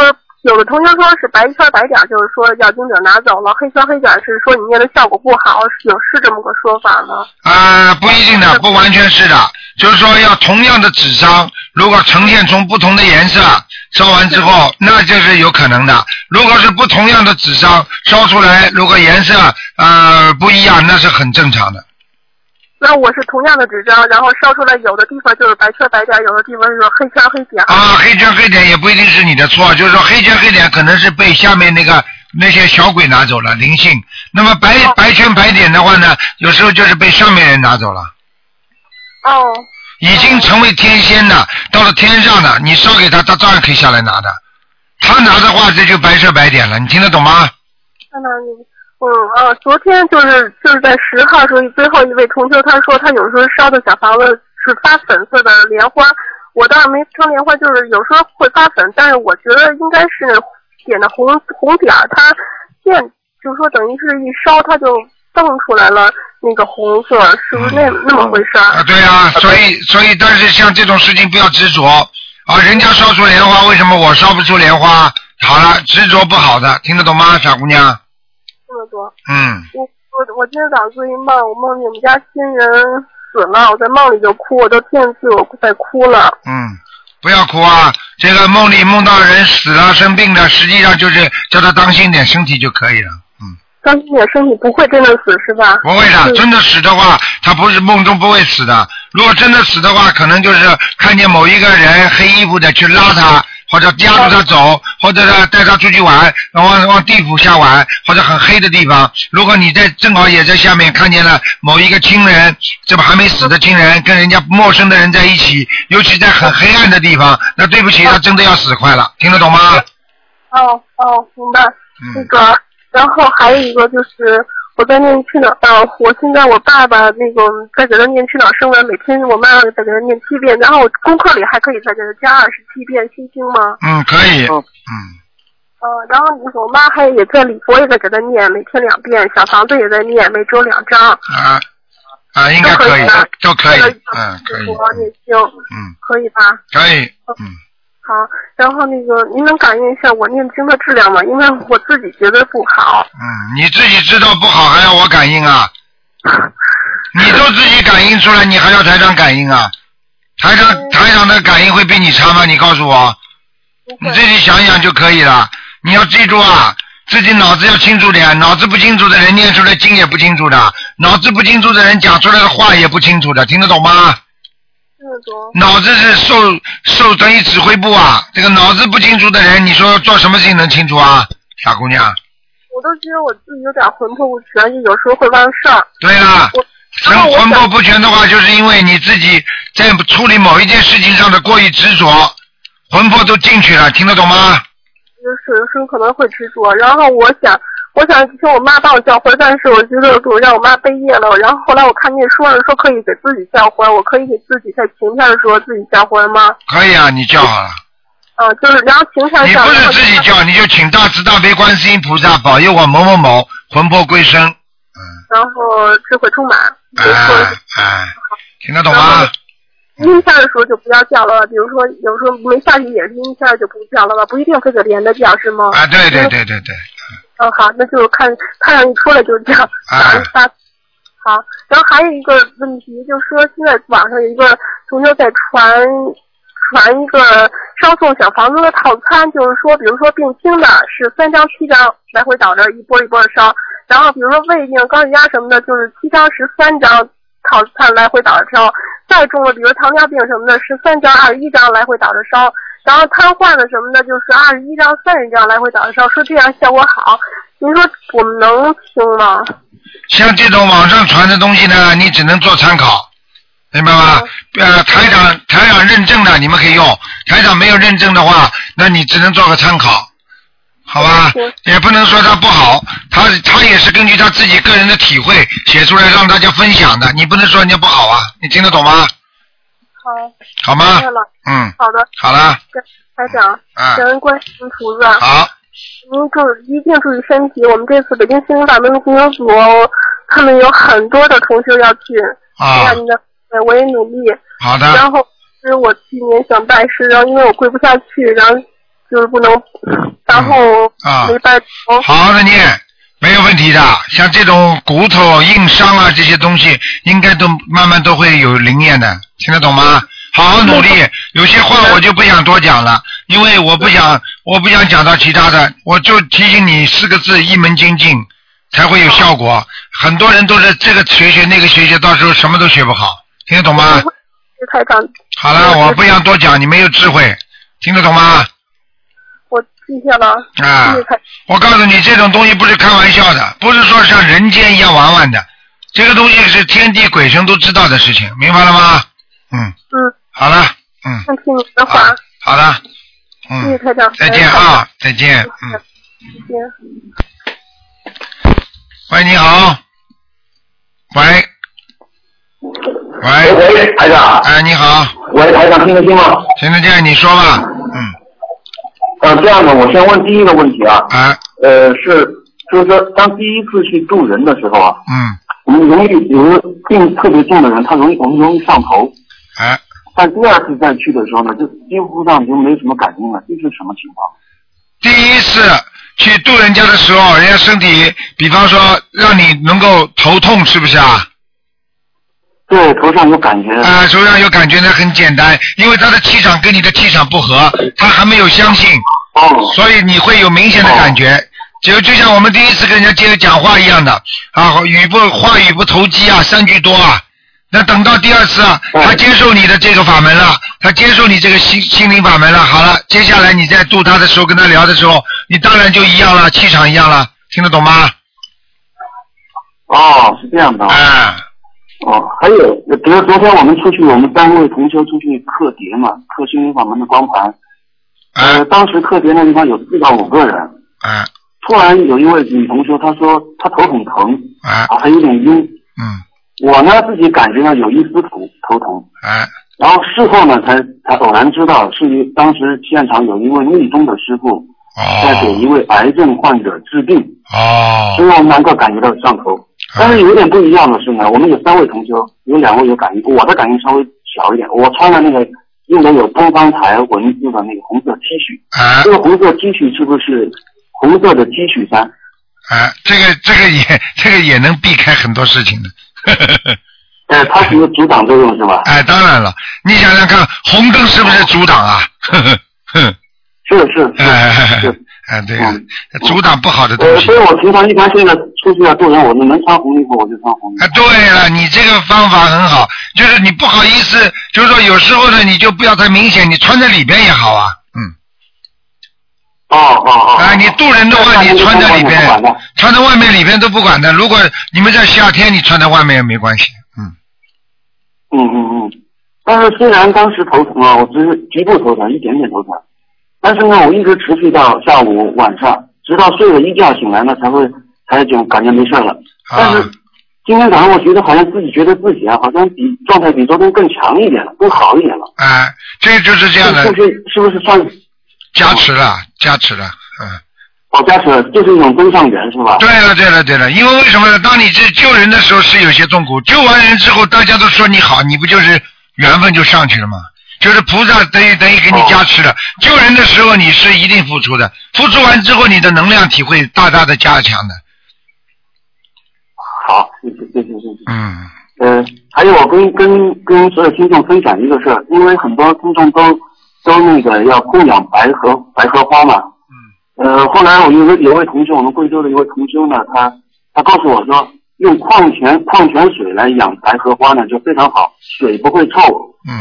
有的同学说是白圈白点，就是说要经者拿走了；黑圈黑点是说你念的效果不好，有是这么个说法吗？啊，不一定的，不完全是的。就是说要同样的纸张，如果呈现出不同的颜色，烧完之后，那就是有可能的。如果是不同样的纸张烧出来，如果颜色呃不一样，那是很正常的。那我是同样的纸张，然后烧出来，有的地方就是白圈白点，有的地方是黑圈黑点。啊，黑圈黑点也不一定是你的错，就是说黑圈黑点可能是被下面那个那些小鬼拿走了灵性。那么白白圈白点的话呢，有时候就是被上面人拿走了。哦。已经成为天仙的，到了天上的，你烧给他，他照样可以下来拿的。他拿的话，这就白色白点了，你听得懂吗？看到你。嗯啊，昨天就是就是在十号时候，最后一位同学他说他有时候烧的小房子是发粉色的莲花，我倒是没烧莲花，就是有时候会发粉，但是我觉得应该是点的红红点儿，它现就是说等于是一烧它就蹦出来了那个红色，是不是那那么回事？啊，对啊，所以所以但是像这种事情不要执着啊，人家烧出莲花，为什么我烧不出莲花？好了，执着不好的，听得懂吗，小姑娘？多，嗯，我我我今天早上做一梦，我梦见我们家亲人死了，我在梦里就哭，我都天字我在哭了。嗯，不要哭啊！这个梦里梦到人死了生病了，实际上就是叫他当心点身体就可以了。嗯，当心点身体不会真的死是吧？不会的，真的死的话，他不是梦中不会死的。如果真的死的话，可能就是看见某一个人黑衣服的去拉他。或者压着他走，或者他带他出去玩，往往地府下玩，或者很黑的地方。如果你在正好也在下面看见了某一个亲人，这不还没死的亲人跟人家陌生的人在一起，尤其在很黑暗的地方，那对不起，他真的要死快了，听得懂吗？哦哦，明白。那个，然后还有一个就是。我在念去哪？啊，我现在我爸爸那个在给他念去哪声文，每天我妈在给他念七遍，然后我功课里还可以再给他加二十七遍心经吗？嗯，可以。嗯。呃，然后我妈还也在礼佛也在给他念，每天两遍，小房子也在念，每周两张。啊啊，应该可以都可以吧，都可以，嗯，可以，礼佛念经，嗯，可以吧？可以，嗯，好，然后那个您能感应一下我念经的质量吗？因为我自己觉得不好。嗯，你自己知道不好还要我感应啊？你都自己感应出来，你还要台长感应啊？台长台长的感应会比你差吗？你告诉我，你自己想想就可以了。你要记住啊，自己脑子要清楚点，脑子不清楚的人念出来经也不清楚的，脑子不清楚的人讲出来的话也不清楚的，听得懂吗？脑子是受受等于指挥部啊，这个脑子不清楚的人，你说做什么事情能清楚啊，傻姑娘？我都觉得我自己有点魂魄不全，就有时候会忘事儿。对了我，神魂魄不全的话，就是因为你自己在处理某一件事情上的过于执着，魂魄都进去了，听得懂吗？就是有时候可能会执着，然后我想，我想请我妈帮我叫回，但是我觉得我让我妈背业了，然后后来我看见说了说可以给自己叫回，我可以给自己在晴天的时候自己叫回吗？可以啊，你叫好了。啊，就是然后晴天上，你不是自己叫，你就请大慈大悲观世音菩萨保佑我某某某魂魄归生，然后智慧充满，哎哎，听得懂吗？阴天的时候就不要叫了，比如说有时候没下雨也是阴天就不叫了吧，不一定非得连着叫是吗？啊，对对对对对，嗯，好，那就看太阳一出来就这样。啊大好，然后还有一个问题，就是说现在网上有一个同学在传传一个烧送小房子的套餐，就是说，比如说病轻的是三张七张来回倒着一波一波的烧，然后比如说胃病、高血压什么的，就是七张十三张套餐来回倒着烧，再重的，比如糖尿病什么的，十三张二十一张来回倒着烧，然后瘫痪的什么的，就是二十一张三十张来回倒着烧，说这样效果好，您说我们能听吗？像这种网上传的东西呢，你只能做参考，明白吗？呃，台长台长认证的你们可以用，台长没有认证的话，那你只能做个参考，好吧？也不能说他不好，他他也是根据他自己个人的体会写出来让大家分享的，你不能说人家不好啊，你听得懂吗？好，好吗。嗯，好的，好了，跟台长，啊感恩观世音菩萨。好，您注一定注意身体。我们这次北京心灵法门的工作组，他们有很多的同学要去，啊需要您的，呃我也努力。好的，然后是我去年想拜师，然后因为我跪不下去，然后就是不能，然后啊没拜成。好好的念，没有问题的。像这种骨头硬伤啊这些东西，应该都慢慢都会有灵验的，听得懂吗？好好努力。有些话我就不想多讲了，因为我不想，我不想讲到其他的，我就提醒你四个字：一门精进，才会有效果。很多人都是这个学学那个学学，到时候什么都学不好，听得懂吗？好了，我不想多讲，你没有智慧，听得懂吗？我记下了。啊我告诉你，这种东西不是开玩笑的，不是说像人间一样玩玩的，这个东西是天地鬼神都知道的事情，明白了吗？嗯，嗯，好了，嗯，那听你的话，好了，嗯，谢谢台长。再见啊，再见，嗯，再见。喂，你好，喂，喂，喂，台长。哎，你好，喂，台长，听得清吗？听得见，你说吧，嗯，呃，这样的，我先问第一个问题啊。啊。呃，是，就是说，当第一次去渡人的时候啊，嗯，我们容易有的病特别重的人，他容易我们容易上头。哎。但第二次再去的时候呢，就几乎上就没什么感应了，这是什么情况？第一次去渡人家的时候，人家身体，比方说让你能够头痛，是不是啊？对，头上有感觉。啊，头上有感觉那很简单，因为他的气场跟你的气场不合，他还没有相信，哦，所以你会有明显的感觉。就就像我们第一次跟人家接讲话一样的啊，语不话语不投机啊，三句多啊。那等到第二次啊，他接受你的这个法门了，他接受你这个心心灵法门了，好了，接下来你在度他的时候，跟他聊的时候，你当然就一样了，气场一样了，听得懂吗？哦，是这样的。啊。哦，还有，比如昨天我们出去，我们单位同学出去刻碟嘛，刻心灵法门的光盘。呃，当时特别那地方有四到五个人。啊。突然有一位女同学，她说她头很疼，啊，还有点晕。嗯。我呢自己感觉到有一丝头头疼。啊。然后事后呢，才才偶然知道，是一当时现场有一位密宗的师傅，在给一位癌症患者治病。哦。所以我们能够感觉到上头。但是有点不一样的是呢，我们有三位同学，有两位有感应，我的感应稍微小一点。我穿了那个用的有东方台文字的那个红色 T 恤，啊这个红色 T 恤是不是红色的 T 恤衫？啊，这个这个也这个也能避开很多事情的。哎，它是有阻挡作用是吧？哎，当然了，你想想看，红灯是不是阻挡啊？是 是是是。哎，对呀，阻挡不好的东西。所以我平常一般现在出去要做人，我能穿红衣服我就穿红衣服。啊，对了，你这个方法很好，就是你不好意思，就是说有时候呢，你就不要太明显，你穿在里边也好啊，嗯。哦哦哦。啊，你渡人的话，你穿在里边，穿在外面里边都不管的。如果你们在夏天，你穿在外面也没关系，嗯。嗯嗯嗯，但是虽然当时头疼啊，我只是局部头疼，一点点头疼。但是呢，我一直持续到下午晚上，直到睡了一觉醒来呢，才会才就感觉没事了。但是今天早上我觉得好像自己觉得自己啊，好像比状态比昨天更强一点了，更好一点了。哎，这就是这样的。是不是是不是算加持了？加持了，嗯。哦，加持了，就是一种增上缘，是吧？对了，对了，对了，因为为什么呢？当你去救人的时候是有些痛苦，救完人之后大家都说你好，你不就是缘分就上去了吗？就是菩萨等于等于给你加持了，救人的时候你是一定付出的，付出完之后你的能量体会大大的加强的。好，谢谢谢谢谢谢。嗯。呃，还有我跟跟跟所有听众分享一个事儿，因为很多听众都都那个要供养白荷白荷花嘛。嗯。呃，后来我有个有位同学，我们贵州的一位同修呢，他他告诉我说，用矿泉矿泉水来养白荷花呢就非常好，水不会臭。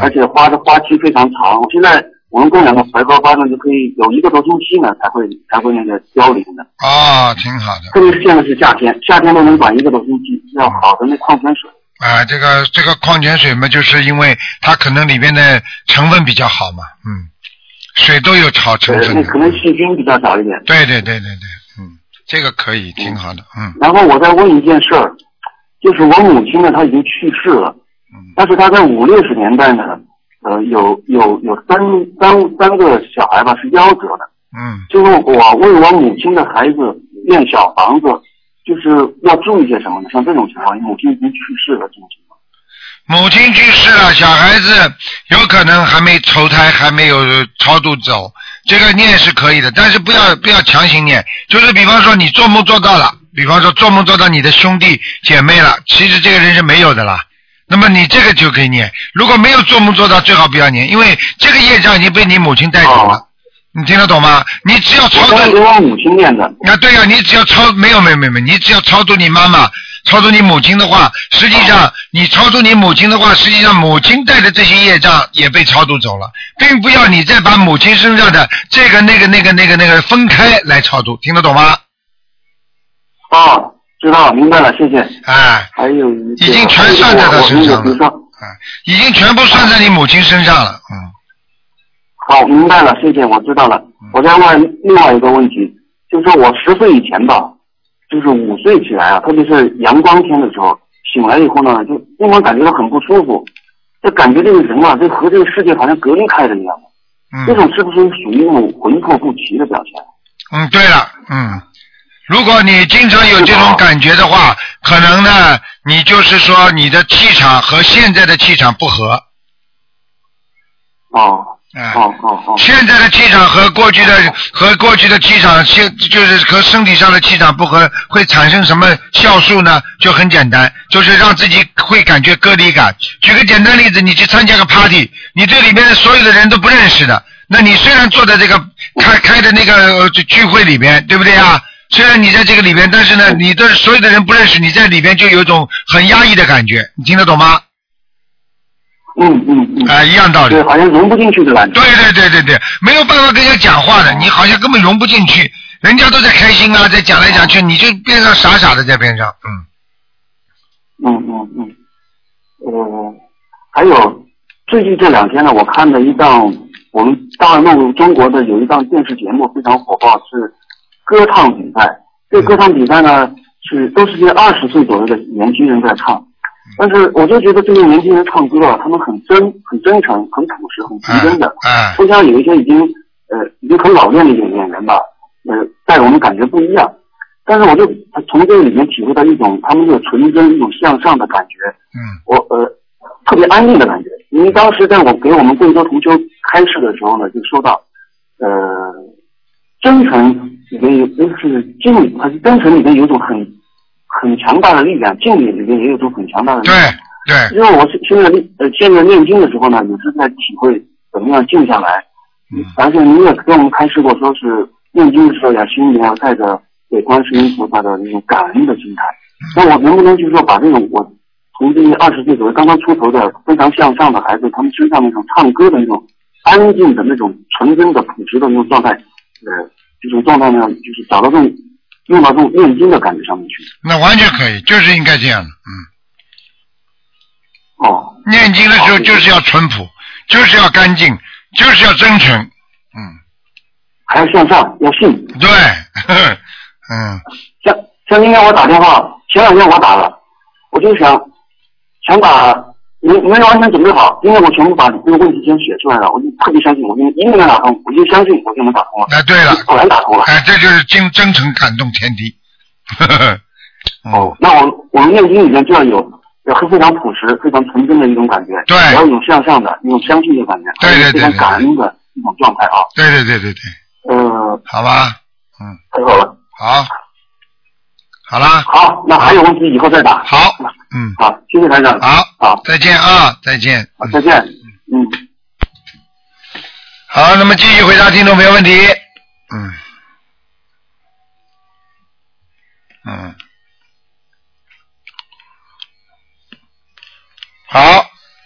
而且花的花期非常长，现在我们供养的白荷花呢，就可以有一个多星期呢，才会才会那个凋零的。啊，挺好的。特别是现在是夏天，夏天都能管一个多星期，要好的那矿泉水。啊，这个这个矿泉水嘛，就是因为它可能里面的成分比较好嘛，嗯，水都有好成分。那可能细菌比较少一点。对对对对对，嗯，这个可以，挺好的，嗯。然后我再问一件事儿，就是我母亲呢，她已经去世了。但是她在五六十年代呢，呃，有有有三三三个小孩吧是夭折的。嗯。就是我为我母亲的孩子建小房子，就是要注意些什么呢？像这种情况，母亲已经去世了，这种情况。母亲去世了，小孩子有可能还没投胎，还没有超度走，这个念是可以的，但是不要不要强行念。就是比方说你做梦做到了，比方说做梦做到你的兄弟姐妹了，其实这个人是没有的啦。那么你这个就可以念，如果没有做梦做到，最好不要念，因为这个业障已经被你母亲带走了。你听得懂吗？你只要超度。给我母亲念的。啊，对呀，你只要超没有没有没有，你只要超度你妈妈，超度你母亲的话，实际上你超度你母亲的话，实际上母亲带的这些业障也被超度走了，并不要你再把母亲身上的这个那个那个那个那个分开来超度，听得懂吗？哦。知道，明白了，谢谢。哎，还有已经全算在他身上了。啊，已经全部算在你母亲身上了。嗯。好，明白了，谢谢，我知道了。我再问另外一个问题，就是我十岁以前吧，就是午睡起来啊，特别是阳光天的时候，醒来以后呢，就经常感觉到很不舒服，就感觉这个人啊，就和这个世界好像隔离开了一样。嗯。这种是不是属于一种魂魄不齐的表现？嗯，对了，嗯。如果你经常有这种感觉的话，可能呢，你就是说你的气场和现在的气场不合。哦，哦哦哦。现在的气场和过去的和过去的气场，现就是和身体上的气场不合，会产生什么酵素呢？就很简单，就是让自己会感觉隔离感。举个简单例子，你去参加个 party，你这里面的所有的人都不认识的，那你虽然坐在这个开开的那个聚会里边，对不对啊？虽然你在这个里边，但是呢，你的所有的人不认识你，在里边就有一种很压抑的感觉，你听得懂吗？嗯嗯嗯。啊，一样道理。对，好像融不进去的感觉。对对对对对，没有办法跟人家讲话的，你好像根本融不进去，人家都在开心啊，在讲来讲去，你就边上傻傻的在边上，嗯。嗯嗯嗯。呃，还有最近这两天呢，我看了一档我们大陆中国的有一档电视节目非常火爆，是。歌唱比赛，这歌唱比赛呢是都是些二十岁左右的年轻人在唱，但是我就觉得这些年轻人唱歌啊，他们很真、很真诚、很朴实、很纯真的。嗯不像有一些已经呃已经很老练的演演员吧，呃，带我们感觉不一样。但是我就从这里面体会到一种他们这个纯真、一种向上的感觉。嗯。我呃特别安定的感觉。因为当时在我给我们贵州同修开示的时候呢，就说到，呃，真诚里面有就是敬，还是真诚里面有一种很很强大的力量，敬礼里面也有种很强大的力量。对对。因为我现在呃现在念经的时候呢，也是在体会怎么样静下来。嗯。而且你也跟我们开示过，说是念经的时候呀，心里要带着对观世音菩萨的那种感恩的心态。那我能不能就是说把这种我从这些二十岁左右刚刚出头的非常向上的孩子，他们身上那种唱歌的那种安静的那种纯真的朴实的那种状态，呃，这种状态呢，就是找到这种用到这种念经的感觉上面去。那完全可以，就是应该这样的，嗯。哦。念经的时候就是要淳朴，就是要干净，就是要真诚，嗯。还要向上，要信。对，嗯。像像今天我打电话，前两天我打了，我就想想把没没完全准备好，因为我全部把这个问题先写出来了，我就特别相信，我就一定能打通，我就相信我就能打通了。哎，对了，果然打通了。哎，这就是真真诚感动天地。哦，那我我们念经里面就要有要非常朴实、非常纯真的一种感觉，对，要有向上的、一种相信的感觉，对对对，非常感恩的一种状态啊。对对对对对。嗯。好吧，嗯。太好了。好。好啦。好，那还有问题以后再打。好，嗯，好，谢谢台长。好，好，再见啊，再见。再见。嗯。好，那么继续回答听众朋友问题。嗯。嗯。好，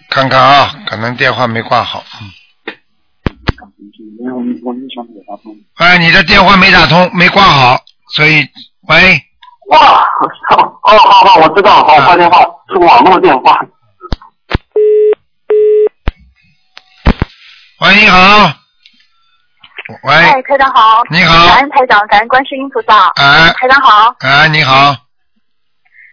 看看啊，可能电话没挂好。嗯。哎，你的电话没打通，没挂好，所以喂。哇，哦，好好，我知道，好，挂电话是网络电话。喂，你好。喂。哎，台长好。你好。感恩台长，感恩观世音菩萨。哎。台长好。哎，你好。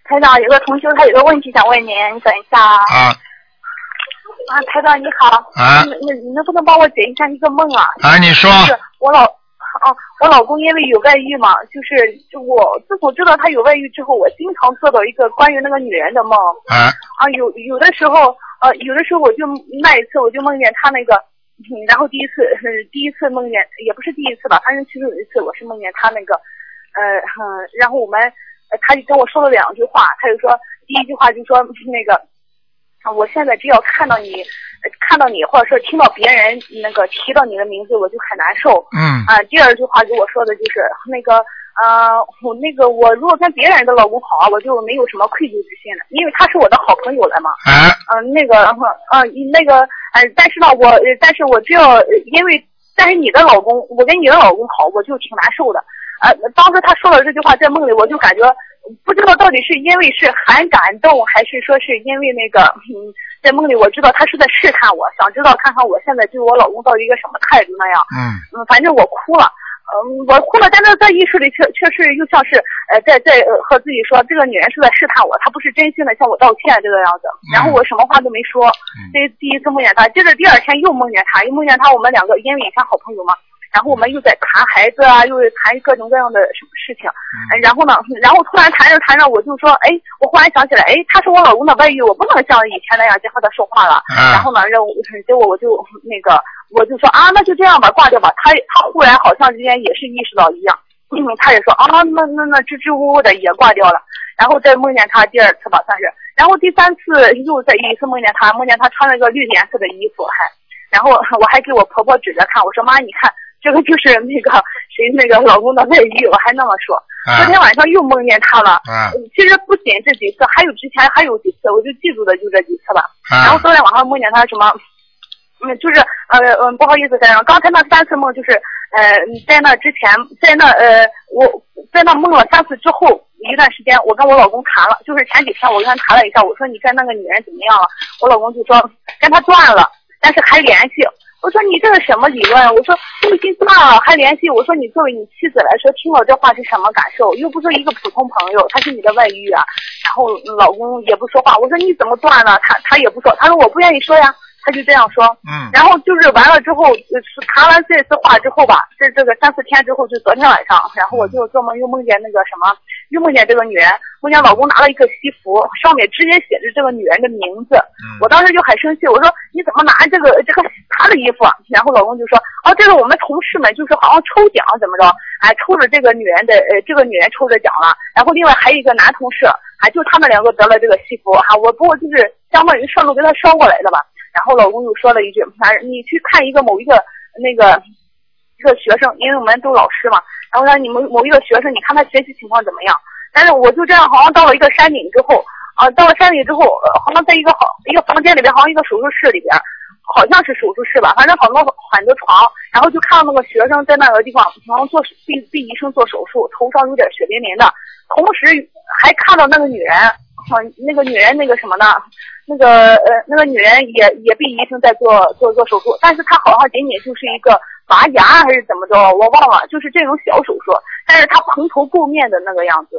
台长，有个同学他有个问题想问您，你等一下啊。啊。啊，台长你好。啊。你你你能不能帮我解一下一个梦啊？啊，你说。是我老。啊，我老公因为有外遇嘛，就是就我自从知道他有外遇之后，我经常做到一个关于那个女人的梦。啊。啊，有有的时候，呃，有的时候我就那一次我就梦见他那个，嗯，然后第一次，第一次梦见也不是第一次吧，反正其中有一次我是梦见他那个，呃，然后我们，他就跟我说了两句话，他就说第一句话就说那个，我现在只要看到你。看到你，或者说听到别人那个提到你的名字，我就很难受。嗯。啊，第二句话给我说的就是那个，呃，我那个我如果跟别人的老公好，我就没有什么愧疚之心了，因为他是我的好朋友了嘛。啊。嗯，那个，嗯，那个，呃，但是呢，我，但是我只要因为，但是你的老公，我跟你的老公好，我就挺难受的。呃，当时他说了这句话，在梦里我就感觉不知道到底是因为是很感动，还是说是因为那个，嗯，在梦里我知道他是在试探我，想知道看看我现在对我老公到底一个什么态度那样。嗯。嗯，反正我哭了，嗯，我哭了，但是在意识里却却是又像是呃在在和自己说，这个女人是在试探我，她不是真心的向我道歉这个样子。然后我什么话都没说，这第一次梦见他，接着第二天又梦见他，又梦见他，我们两个因为以前好朋友嘛。然后我们又在谈孩子啊，又谈各种各样的什么事情，然后呢，然后突然谈着谈着，我就说，哎，我忽然想起来，哎，他是我老公的外遇，我不能像以前那样再和他说话了。然后呢，让我结果我就那个，我就说啊，那就这样吧，挂掉吧。他他忽然好像之间也是意识到一样，嗯，他也说啊，那那那支支吾吾的也挂掉了。然后再梦见他第二次吧，算是。然后第三次又再一次梦见他，梦见他穿了个绿颜色的衣服，还，然后我还给我婆婆指着看，我说妈，你看。这个就是那个谁那个老公的外遇，我还那么说。昨天晚上又梦见他了。其实不仅这几次，还有之前还有几次，我就记住的就这几次吧。然后昨天晚上梦见他什么，嗯，就是呃嗯不好意思先生，刚才那三次梦就是呃在那之前在那呃我在那梦了三次之后一段时间，我跟我老公谈了，就是前几天我跟他谈了一下，我说你跟那个女人怎么样了？我老公就说跟他断了，但是还联系。我说你这是什么理论？我说都已经断了还联系？我说你作为你妻子来说，听了这话是什么感受？又不是一个普通朋友，他是你的外遇啊。然后老公也不说话。我说你怎么断了？他他也不说。他说我不愿意说呀。他就这样说。嗯。然后就是完了之后，谈完这次话之后吧，这这个三四天之后，就昨天晚上，然后我就做梦又梦见那个什么，又梦见这个女人，梦见老公拿了一个西服，上面直接写着这个女人的名字。嗯。我当时就很生气，我说你怎么拿这个这个她的衣服？然后老公就说，哦，这个我们同事们就是好像抽奖怎么着，哎，抽着这个女人的呃这个女人抽着奖了，然后另外还有一个男同事。啊，就他们两个得了这个西服哈，我不过就是相当于顺路给他捎过来的吧。然后老公又说了一句，反正你去看一个某一个那个一个学生，因为我们都老师嘛。然后说你们某一个学生，你看他学习情况怎么样？但是我就这样，好像到了一个山顶之后，啊，到了山顶之后，好像在一个好一个房间里边，好像一个手术室里边，好像是手术室吧，反正好多很多床，然后就看到那个学生在那个地方，好像做被被医生做手术，头上有点血淋淋的，同时。还看到那个女人，好，那个女人那个什么呢？那个呃，那个女人也也被医生在做做做手术，但是她好像仅仅就是一个拔牙还是怎么着，我忘了，就是这种小手术，但是她蓬头垢面的那个样子，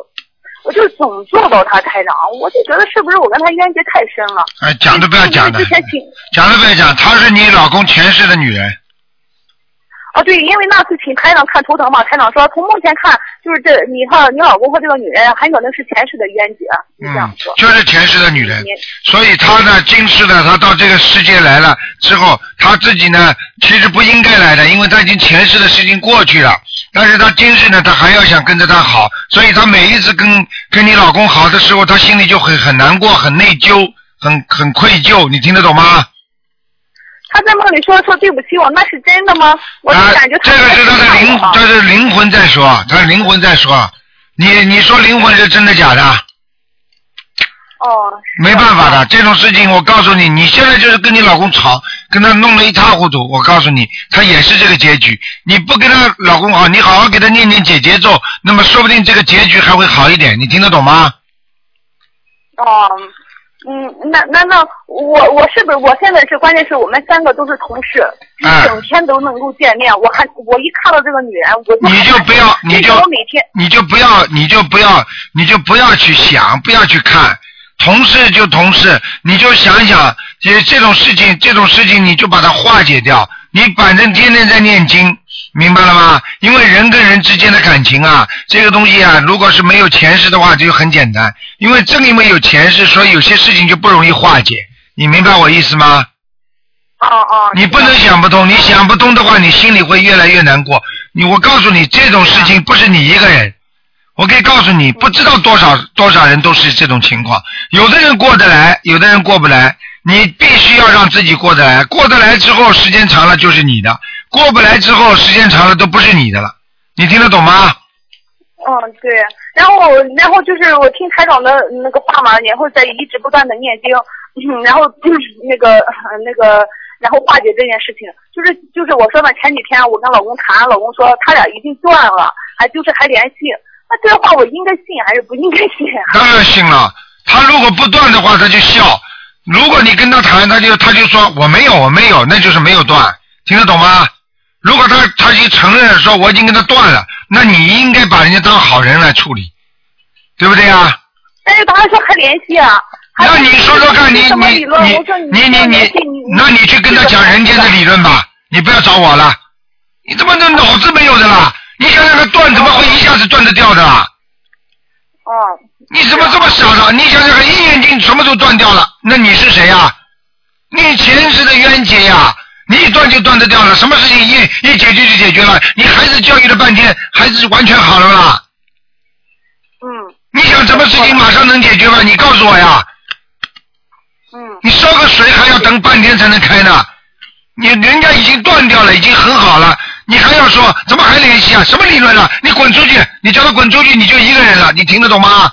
我就总做到他台长，我就觉得是不是我跟他冤结太深了？哎，讲都不要讲的，讲都不要讲，她是你老公前世的女人。哦，对，因为那次请台长看图腾嘛，台长说从目前看，就是这你和你老公和这个女人很可能是前世的冤结，是这样说。就是前世的女人，所以她呢，今世呢，她到这个世界来了之后，她自己呢，其实不应该来的，因为她已经前世的事情过去了。但是她今世呢，她还要想跟着他好，所以她每一次跟跟你老公好的时候，她心里就很很难过，很内疚，很很愧疚，你听得懂吗？他在梦里说说对不起我，那是真的吗？我就感觉他这个是他的灵，这是灵魂在说，他的灵魂在说。你你说灵魂是真的假的？哦。没办法的，这种事情我告诉你，你现在就是跟你老公吵，跟他弄得一塌糊涂。我告诉你，他也是这个结局。你不跟他老公好，你好好给他念念姐姐咒，那么说不定这个结局还会好一点。你听得懂吗？哦。嗯，那那那我我是不是我现在是关键是我们三个都是同事，一整天都能够见面。我还我一看到这个女人，我就你就不要，你就每天你就不要，你就不要，你就不要去想，不要去看。同事就同事，你就想想，这这种事情，这种事情你就把它化解掉。你反正天天在念经，明白了吗？因为人跟人之间的感情啊，这个东西啊，如果是没有前世的话，就很简单。因为正因为有前世，所以有些事情就不容易化解。你明白我意思吗？哦哦。你不能想不通，你想不通的话，你心里会越来越难过。你我告诉你，这种事情不是你一个人，我可以告诉你，不知道多少多少人都是这种情况。有的人过得来，有的人过不来。你必须要让自己过得来，过得来之后，时间长了就是你的；过不来之后，时间长了都不是你的了。你听得懂吗？嗯，对。然后，然后就是我听台长的那个话嘛，然后再一直不断的念经，然后那个那个，然后化解这件事情。就是就是我说嘛前几天我跟老公谈，老公说他俩已经断了，还就是还联系。那这话我应该信还是不应该信？当然信了。他如果不断的话，他就笑。如果你跟他谈，他就他就说我没有我没有，那就是没有断，听得懂吗？如果他他已经承认说我已经跟他断了，那你应该把人家当好人来处理，对不对啊？但是他还说还联系啊。那你说说看，你你你你你你，那你去跟他讲人间的理论吧，你不要找我了。你怎么那脑子没有的啦？你想想看，断怎么会一下子断得掉的啦？哦。你怎么这么傻呢？你想想看，一眼睛什么都断掉了，那你是谁呀？你前世的冤结呀！你一断就断得掉了，什么事情一一解决就解决了？你孩子教育了半天，孩子完全好了啦。嗯。你想什么事情马上能解决吗？你告诉我呀。嗯。你烧个水还要等半天才能开呢，你人家已经断掉了，已经很好了。你还要说怎么还联系啊？什么理论了？你滚出去！你叫他滚出去，你就一个人了。你听得懂吗？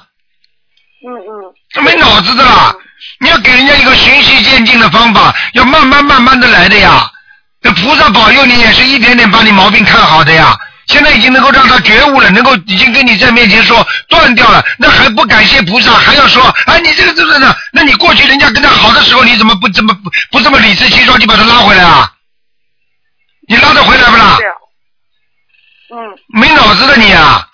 嗯嗯。这没脑子的啦！你要给人家一个循序渐进的方法，要慢慢慢慢的来的呀。那菩萨保佑你，也是一点点把你毛病看好的呀。现在已经能够让他觉悟了，能够已经跟你在面前说断掉了，那还不感谢菩萨，还要说哎你这个这个呢？那你过去人家跟他好的时候，你怎么不这么不不这么理直气壮就把他拉回来啊？你拉得回来不啦？嗯。没脑子的你啊！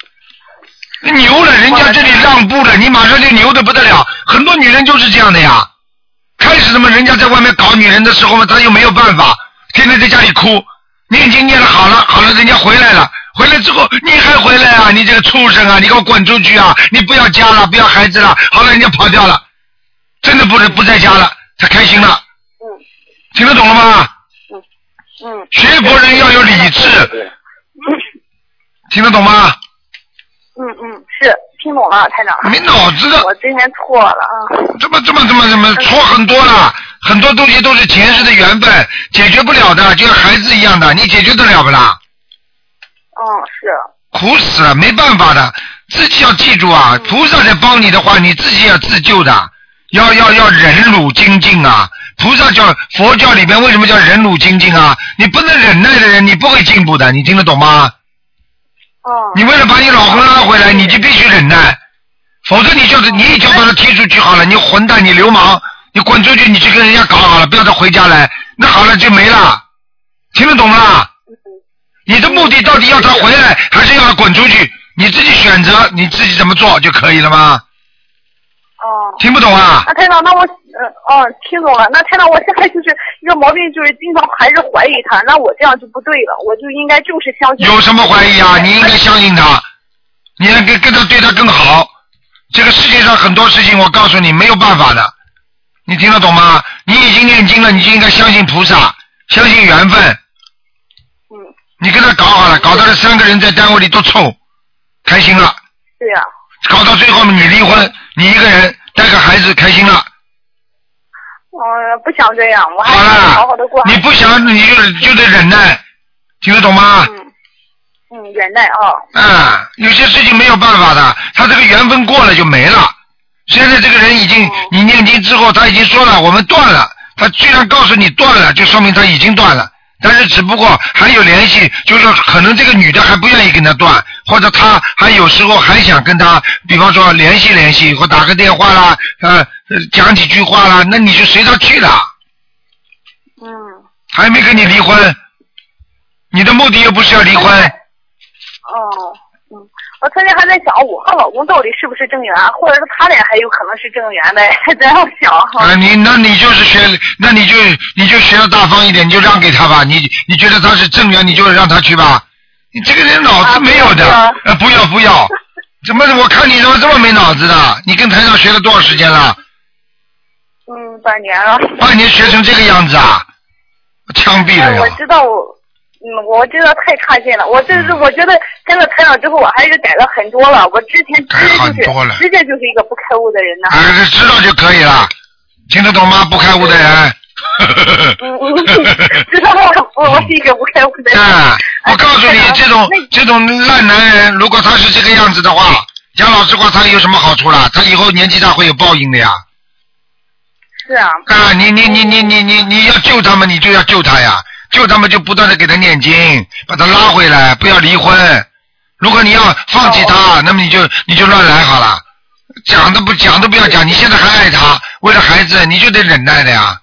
牛了，人家这里让步了，你马上就牛的不得了。很多女人就是这样的呀。开始什么人家在外面搞女人的时候嘛，他又没有办法，天天在家里哭，念经念了好了好了，人家回来了，回来之后你还回来啊？你这个畜生啊！你给我滚出去啊！你不要家了，不要孩子了，好了，人家跑掉了，真的不能不在家了，他开心了。嗯。听得懂了吗？嗯嗯。学佛人要有理智。听得懂吗？嗯嗯，是听懂了，台长。没脑子的。我今天错了啊。怎么这么怎么怎么错很多了？很多东西都是前世的缘分，解决不了的，就像孩子一样的，你解决得了不啦？嗯，是。苦死了，没办法的，自己要记住啊！菩萨在帮你的话，你自己要自救的，要要要忍辱精进啊！菩萨叫佛教里边为什么叫忍辱精进啊？你不能忍耐的人，你不会进步的，你听得懂吗？哦。你为了把你老公拉回来，你就必须忍耐，否则你就是你一脚把他踢出去好了，你混蛋，你流氓，你滚出去，你去跟人家搞好了，不要再回家来，那好了就没了，听得懂吗？你的目的到底要他回来，还是要他滚出去？你自己选择，你自己怎么做就可以了吗？哦。听不懂啊？那台长，那我呃哦听懂了。那台长，我现在就是一个毛病，就是经常还是怀疑他。那我这样就不对了，我就应该就是相信。有什么怀疑啊？你应该相信他，你要跟跟他对他更好。这个世界上很多事情，我告诉你没有办法的，你听得懂吗？你已经念经了，你就应该相信菩萨，相信缘分。嗯。你跟他搞好了，搞到这三个人在单位里都臭，开心了。对呀。搞到最后你离婚，你一个人带个孩子开心了。嗯，不想这样，我还想好好的过。你不想，你就就得忍耐，听得懂吗？嗯。嗯，忍耐啊。嗯，有些事情没有办法的，他这个缘分过了就没了。现在这个人已经，你念经之后，他已经说了，我们断了。他居然告诉你断了，就说明他已经断了。但是只不过还有联系，就是可能这个女的还不愿意跟他断，或者他还有时候还想跟他，比方说联系联系，或打个电话啦，呃，讲几句话啦，那你就随他去了。嗯。还没跟你离婚，你的目的又不是要离婚。哦，嗯，我曾经还在想，我和老公到底是不是正缘，或者是他俩还有可能是正缘的，还这样想哈。啊，你那你就是学，那你就你就学的大方一点，你就让给他吧。你你觉得他是正缘，你就让他去吧。你这个人脑子没有的，呃，不要不要，怎么我看你怎么这么没脑子的？你跟台上学了多少时间了？嗯，半年了。半年学成这个样子啊？枪毙了呀！我知道我。嗯，我觉得太差劲了。我这是我觉得跟了台长之后，我还是改了很多了。我之前直接就是直接就是一个不开悟的人呢。哎，知道就可以了，听得懂吗？不开悟的人。嗯 嗯，知道我我是一个不开悟的人。啊，我告诉你，这种这种烂男人，如果他是这个样子的话，讲老实话，他有什么好处了？他以后年纪大会有报应的呀。是啊。啊，你你你你你你你要救他们，你就要救他呀。就他妈就不断的给他念经，把他拉回来，不要离婚。如果你要放弃他，那么你就你就乱来好了。讲都不讲都不要讲，你现在还爱他，为了孩子你就得忍耐的呀。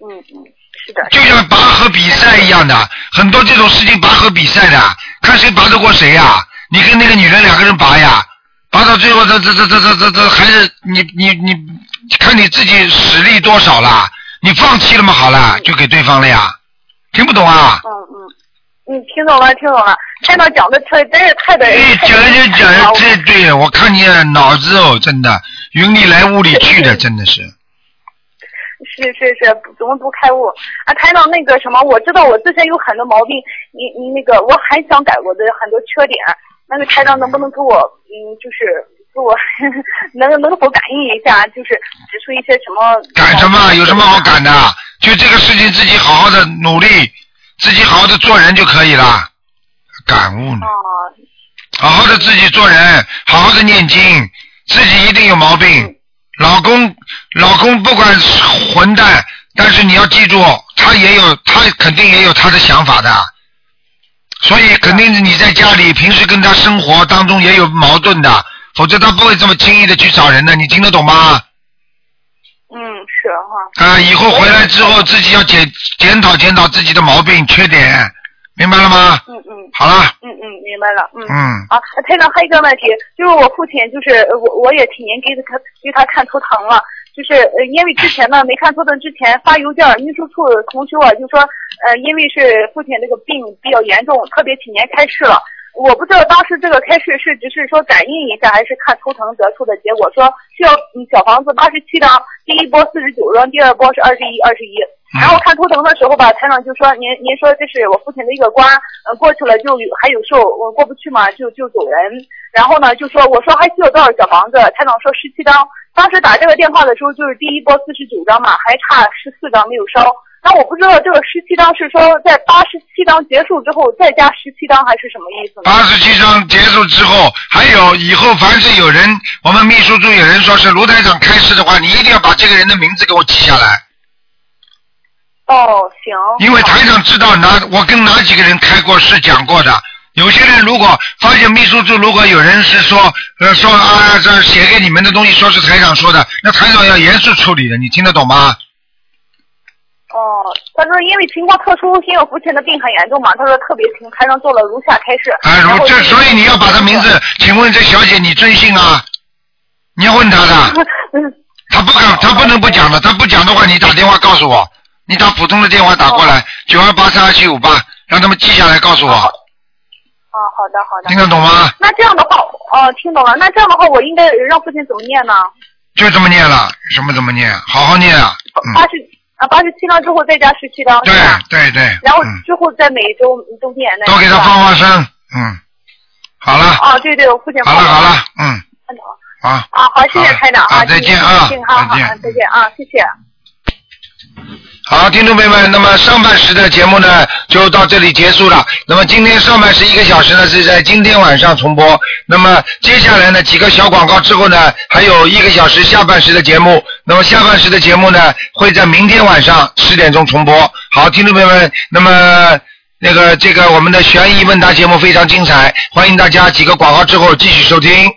嗯嗯，是的。就像拔河比赛一样的，很多这种事情拔河比赛的，看谁拔得过谁呀？你跟那个女人两个人拔呀，拔到最后这这这这这这这还是你你你看你自己实力多少了？你放弃了吗？好了，就给对方了呀。听不懂啊？嗯嗯，你，听懂了，听懂了。看到讲的太真是太的。你讲就讲的这对，我看你脑子哦，真的云里来雾里去的，真的是。是是是，怎么不开悟？啊，台长那个什么，我知道我自身有很多毛病，你你那个我很想改我的很多缺点，那个台长能不能给我嗯，就是给我 能能否感应一下，就是指出一些什么？改什么？有什么好改的？就这个事情，自己好好的努力，自己好好的做人就可以了。感悟呢？好好的自己做人，好好的念经，自己一定有毛病。老公，老公不管混蛋，但是你要记住，他也有，他肯定也有他的想法的。所以肯定是你在家里平时跟他生活当中也有矛盾的，否则他不会这么轻易的去找人的。你听得懂吗？啊，以后回来之后自己要检检讨检讨自己的毛病缺点，明白了吗？嗯嗯。好了。嗯嗯，明白了。嗯。嗯。啊，台长还有一个问题，就是我父亲，就是我我也替您给他给他看图腾了，就是呃，因为之前呢没看图腾之前发邮件，运输处同学啊就说，呃，因为是父亲这个病比较严重，特别提前开示了。我不知道当时这个开示是只是说感应一下，还是看图腾得出的结果，说需要嗯小房子八十七张，第一波四十九张，第二波是二十一二十一。然后看图腾的时候吧，台长就说您您说这是我父亲的一个关，呃过去了就有还有寿，我过不去嘛就就走人。然后呢就说我说还需要多少小房子？台长说十七张。当时打这个电话的时候就是第一波四十九张嘛，还差十四张没有烧。那我不知道这个十七章是说在八十七章结束之后再加十七章，还是什么意思？八十七章结束之后，还有以后凡是有人，我们秘书处有人说是卢台长开示的话，你一定要把这个人的名字给我记下来。哦，行。因为台长知道哪，我跟哪几个人开过是讲过的。有些人如果发现秘书处如果有人是说呃说啊这写给你们的东西说是台长说的，那台长要严肃处理的，你听得懂吗？哦，他说因为情况特殊，因为我父亲的病很严重嘛，他说特别请台上做了如下开示。哎，如这，所以你要把他名字，请问这小姐你尊姓啊？你要问他的，他不敢，他不能不讲的，他不讲的话，你打电话告诉我，你打普通的电话打过来，九二八三二七五八，让他们记下来告诉我。哦，好的好的。听得懂吗？那这样的话，哦，听懂了。那这样的话，我应该让父亲怎么念呢？就这么念了，什么怎么念？好好念啊。八十啊，八十七张之后再加十七张，对对对。然后之后再每一周都念那。都给他放放生，嗯。好了。啊，对对，我父亲。好了好了，嗯。好。啊，好，谢谢台长啊，再见啊，再见，再见啊，谢谢。好，听众朋友们，那么上半时的节目呢就到这里结束了。那么今天上半时一个小时呢是在今天晚上重播。那么接下来呢几个小广告之后呢，还有一个小时下半时的节目。那么下半时的节目呢会在明天晚上十点钟重播。好，听众朋友们，那么那个这个我们的悬疑问答节目非常精彩，欢迎大家几个广告之后继续收听。